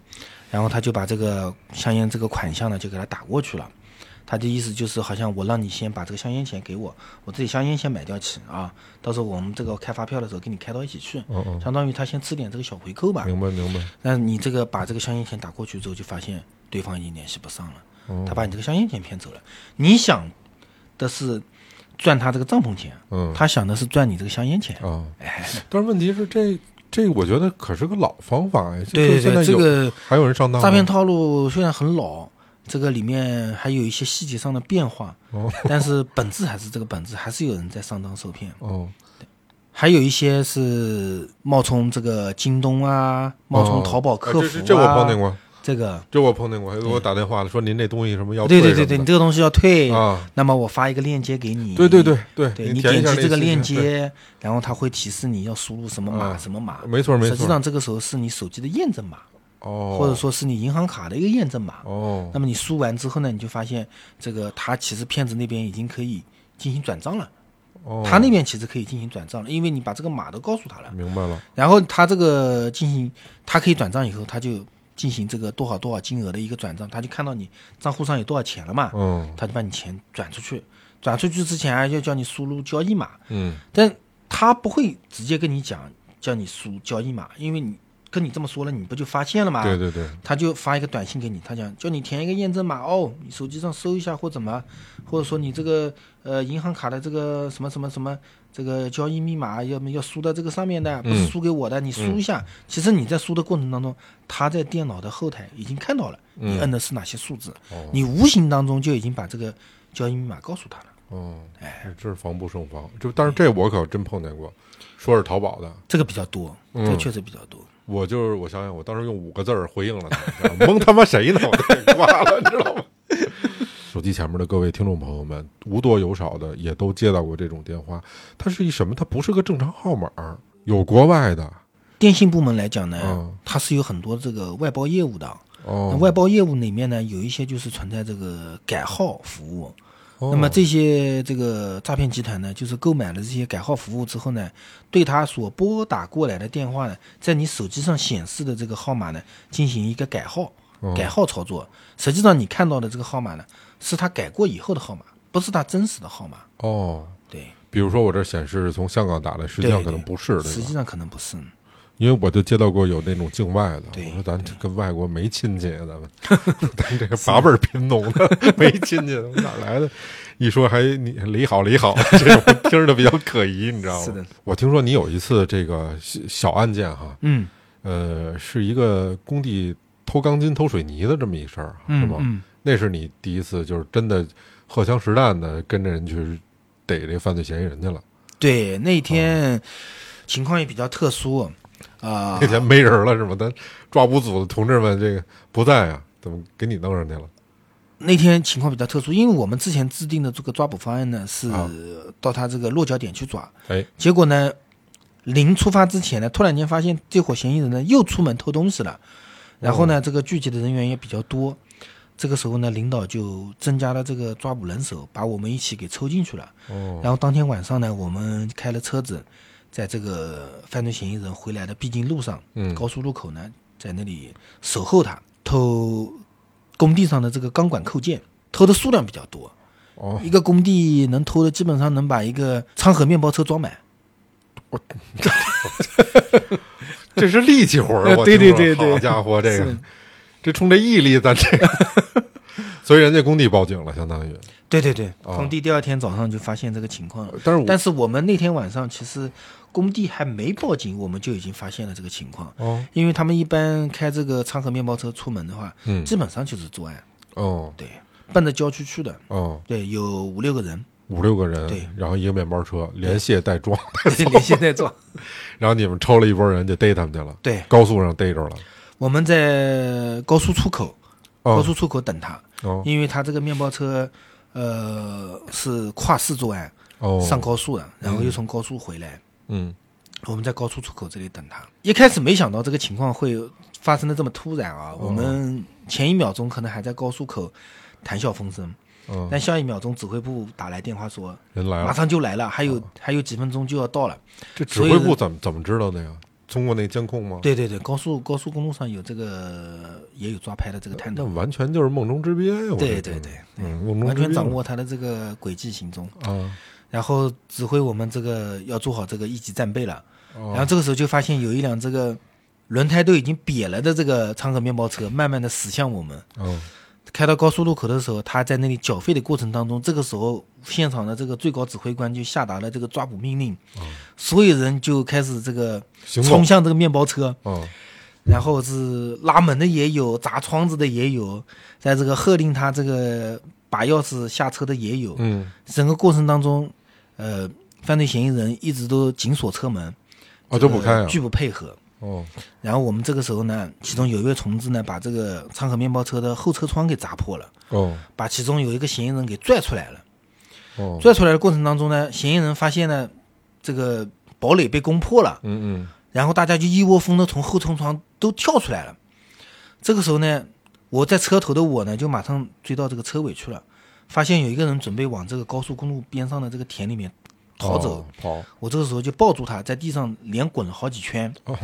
然后他就把这个香烟这个款项呢就给他打过去了。他的意思就是，好像我让你先把这个香烟钱给我，我自己香烟先买掉起啊，到时候我们这个开发票的时候给你开到一起去，嗯嗯，相当于他先吃点这个小回扣吧。明白明白，那你这个把这个香烟钱打过去之后，就发现对方已经联系不上了，哦他把你这个香烟钱骗走了。你想的是赚他这个帐篷钱，嗯他想的是赚你这个香烟钱。啊，哎，但是问题是这这我觉得可是个老方法呀，对对对，这个还有人上当诈骗套路虽然很老，这个里面还有一些细节上的变化，哦但是本质还是这个本质，还是有人在上当受骗。哦还有一些是冒充这个京东啊，冒充淘宝客服啊，哦这这我碰见过，这个，就我碰见过，还给我打电话了，说您这东西什么要对对对对，你这个东西要退，啊，那么我发一个链接给你，对对对对，对你点击这个链接，然后它会提示你要输入什么码、啊。什么码，没错没错，实际上这个时候是你手机的验证码，哦，或者说是你银行卡的一个验证码。哦。那么你输完之后呢，你就发现这个他其实骗子那边已经可以进行转账了。哦，他那边其实可以进行转账了，因为你把这个码都告诉他了，明白了，然后他这个进行，他可以转账以后，他就进行这个多少多少金额的一个转账，他就看到你账户上有多少钱了嘛，嗯。他就把你钱转出去，转出去之前还要叫你输入交易码，嗯。但他不会直接跟你讲叫你输交易码，因为你跟你这么说了，你不就发现了吗？对对对，他就发一个短信给你，他讲叫你填一个验证码哦，你手机上搜一下或怎么，或者说你这个呃银行卡的这个什么什么什么这个交易密码要么要输到这个上面的，不是输给我的，你输一下。其实你在输的过程当中，他在电脑的后台已经看到了你摁的是哪些数字，你无形当中就已经把这个交易密码告诉他了。哦，哎，这是防不胜防。就但是这我可真碰见过，说是淘宝的，这个比较多，这个确实比较多。我就是我想想，我当时用五个字儿回应了他，蒙他妈谁呢？我都给挂了，你知道吗？前面的各位听众朋友们，无多有少的也都接到过这种电话。它是一什么？它不是个正常号码，有国外的电信部门来讲呢，嗯它是有很多这个外包业务的。哦。外包业务里面呢，有一些就是存在这个改号服务。哦那么这些这个诈骗集团呢，就是购买了这些改号服务之后呢，对他所拨打过来的电话呢，在你手机上显示的这个号码呢，进行一个改号、哦改号操作。实际上你看到的这个号码呢，是他改过以后的号码，不是他真实的号码。哦，对，比如说我这显示是从香港打来，实际上可能不是？实际上可能不是。因为我就接到过有那种境外的，我说咱跟外国没亲戚啊，咱 们咱这个八辈儿贫农的 没亲戚，我哪来的？一说还你理好你好，这种听着比较可疑，你知道吗？是的。我听说你有一次这个小小案件哈，嗯呃，是一个工地偷钢筋、偷水泥的这么一事儿，是吗？嗯嗯，那是你第一次就是真的荷枪实弹的跟着人去逮这犯罪嫌疑人去了。对，那天情况也比较特殊啊。那天没人了是吗？咱抓捕组的同志们这个不在啊，怎么给你弄上去了？那天情况比较特殊，因为我们之前制定的这个抓捕方案呢，是啊到他这个落脚点去抓，哎，结果呢，临出发之前呢，突然间发现这伙嫌疑人呢又出门偷东西了，然后呢，这个聚集的人员也比较多，这个时候呢，领导就增加了这个抓捕人手，把我们一起给抽进去了。哦，然后当天晚上呢，我们开了车子，在这个犯罪嫌疑人回来的必经路上，嗯。高速路口呢，在那里守候他，偷工地上的这个钢管扣件，偷的数量比较多，哦，一个工地能偷的基本上能把一个昌河面包车装满。这是力气活儿，对对对对。好家伙，这个。是这冲这毅力，咱这个，所以人家工地报警了，相当于。对对对，哦工地第二天早上就发现这个情况了。但是我但是我们那天晚上其实工地还没报警，我们就已经发现了这个情况。哦。因为他们一般开这个昌河面包车出门的话，嗯。基本上就是作案，哦。对，奔着郊区去的，哦，对，有五六个人，五六个人，对。然后一个面包车连 卸带装，连卸带装。然后你们抽了一波人就逮他们去了，对，高速上逮着了。我们在高速出口，高哦速出口等他，哦因为他这个面包车，呃，是跨市作案，哦，上高速的，然后又从高速回来。嗯我们在高速出口这里等他。一开始没想到这个情况会发生的这么突然啊！哦我们前一秒钟可能还在高速口谈笑风生，嗯，但下一秒钟指挥部打来电话说马人来了，上就来了，还有哦还有几分钟就要到了。这指挥部怎么怎么知道的呀？通过那监控吗？对对对，高速高速公路上有这个也有抓拍的这个探头，那完全就是梦中之鳖对对对嗯，梦中完全掌握他的这个轨迹行踪，啊。然后指挥我们这个要做好这个一级战备了。哦然后这个时候就发现有一辆这个轮胎都已经瘪了的这个昌河面包车，慢慢的驶向我们。哦开到高速路口的时候，他在那里缴费的过程当中，这个时候现场的这个最高指挥官就下达了这个抓捕命令，所有人就开始这个冲向这个面包车，哦然后是拉门的也有，砸窗子的也有，在这个喝令他这个把钥匙下车的也有。嗯。整个过程当中，呃，犯罪嫌疑人一直都紧锁车门，哦都不开啊。拒不配合。哦。然后我们这个时候呢，其中有一位同志呢，把这个昌河面包车的后车窗给砸破了，哦。把其中有一个嫌疑人给拽出来了。哦。拽出来的过程当中呢，嫌疑人发现呢，这个堡垒被攻破了，嗯嗯。然后大家就一窝蜂的从后车窗都跳出来了。这个时候呢，我在车头的我呢，就马上追到这个车尾去了，发现有一个人准备往这个高速公路边上的这个田里面逃走。哦跑，我这个时候就抱住他，在地上连滚了好几圈。哦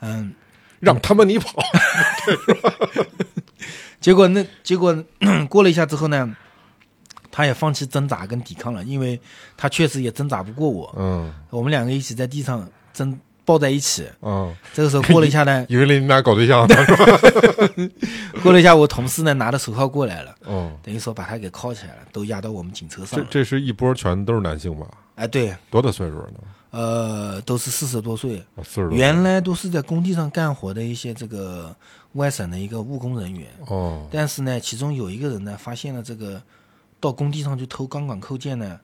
嗯，让他们你跑，结果那结果 过了一下之后呢，他也放弃挣扎跟抵抗了，因为他确实也挣扎不过我。嗯我们两个一起在地上挣抱在一起。嗯，这个时候过了一下呢，以为你们俩搞对象？过了一下，我同事呢拿着手铐过来了，哦，等于说把他给铐起来了，都押到我们警车上。这这是一波全都是男性吧？哎，对，多大岁数呢？呃，都是四十多岁，啊四十多。原来都是在工地上干活的一些这个外省的一个务工人员，哦，但是呢，其中有一个人呢，发现了这个到工地上去偷钢管扣件呢，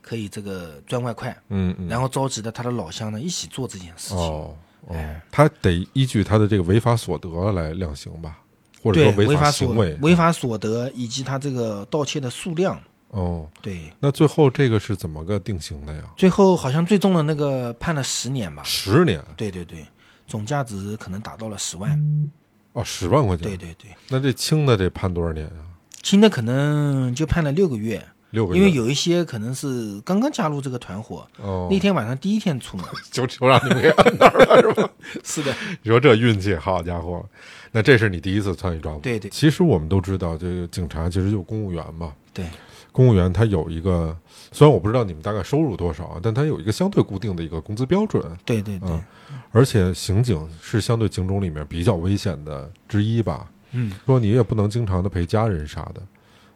可以这个赚外快，嗯嗯，然后召集了他的老乡呢一起做这件事情。哦哦哎，他得依据他的这个违法所得来量刑吧，或者对说法违所行为。违法所得以及他这个盗窃的数量，哦，对，那最后这个是怎么个定型的呀？最后好像最重的那个判了十年吧？十年对对对，总价值可能达到了十万。哦，十万块钱。对，对对，那这轻的得判多少年啊？轻的可能就判了六个月，六个月。因为有一些可能是刚刚加入这个团伙，哦，那天晚上第一天出门。就就让你们给按那儿了，是吧？是的，你说这运气，好家伙！那这是你第一次参与抓捕？对对其实我们都知道，这个警察其实就是公务员嘛。对，公务员他有一个，虽然我不知道你们大概收入多少啊，但他有一个相对固定的一个工资标准。对对对，嗯，而且刑警是相对警种里面比较危险的之一吧。嗯，说你也不能经常的陪家人啥的，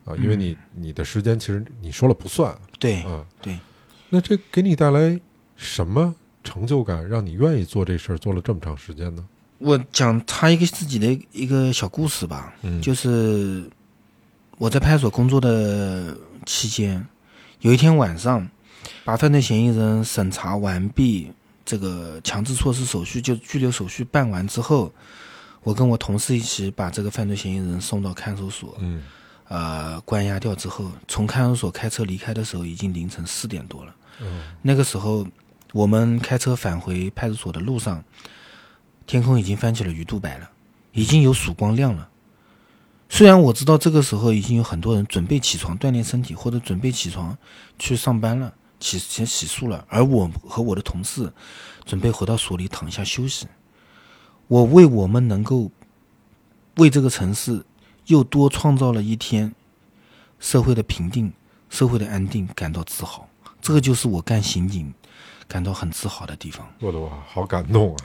啊，因为你你的时间其实你说了不算，对嗯，对，那这给你带来什么成就感，让你愿意做这事儿做了这么长时间呢？我讲他一个自己的一个小故事吧，嗯。就是我在派出所工作的期间，有一天晚上，把犯罪嫌疑人审查完毕，这个强制措施手续就拘留手续办完之后，我跟我同事一起把这个犯罪嫌疑人送到看守所，嗯呃，关押掉之后，从看守所开车离开的时候，已经凌晨四点多了。嗯那个时候，我们开车返回派出所的路上，天空已经翻起了鱼肚白了，已经有曙光亮了。虽然我知道这个时候已经有很多人准备起床锻炼身体，或者准备起床去上班了，起先洗漱了，而我和我的同事准备回到所里躺下休息。我为我们能够为这个城市又多创造了一天社会的平定、社会的安定感到自豪。这个就是我干刑警感到很自豪的地方。说的我好感动啊！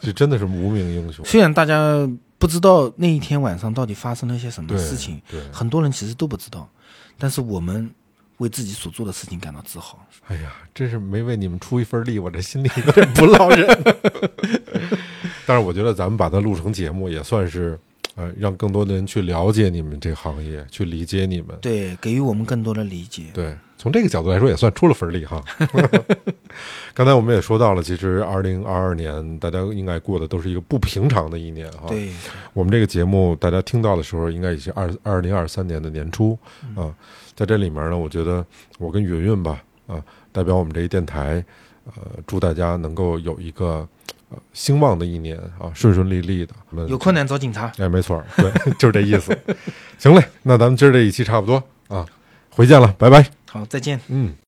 这真的是无名英雄。虽然大家不知道那一天晚上到底发生了些什么事情，对，很多人其实都不知道，但是我们为自己所做的事情感到自豪。哎呀，真是没为你们出一份力，我这心里有点不落忍。但是我觉得咱们把它录成节目，也算是呃，让更多的人去了解你们这个行业，去理解你们。对，给予我们更多的理解。对，从这个角度来说，也算出了份力哈。刚才我们也说到了，其实二零二二年大家应该过的都是一个不平常的一年哈。对，我们这个节目大家听到的时候，应该已经二二零二三年的年初啊。在这里面呢，我觉得我跟云云吧啊，代表我们这一电台，呃，祝大家能够有一个呃兴旺的一年啊，顺顺利利的。有困难找警察。哎，没错儿，对，就是这意思。行嘞，那咱们今儿这一期差不多啊，回见了，拜拜。好，再见。嗯。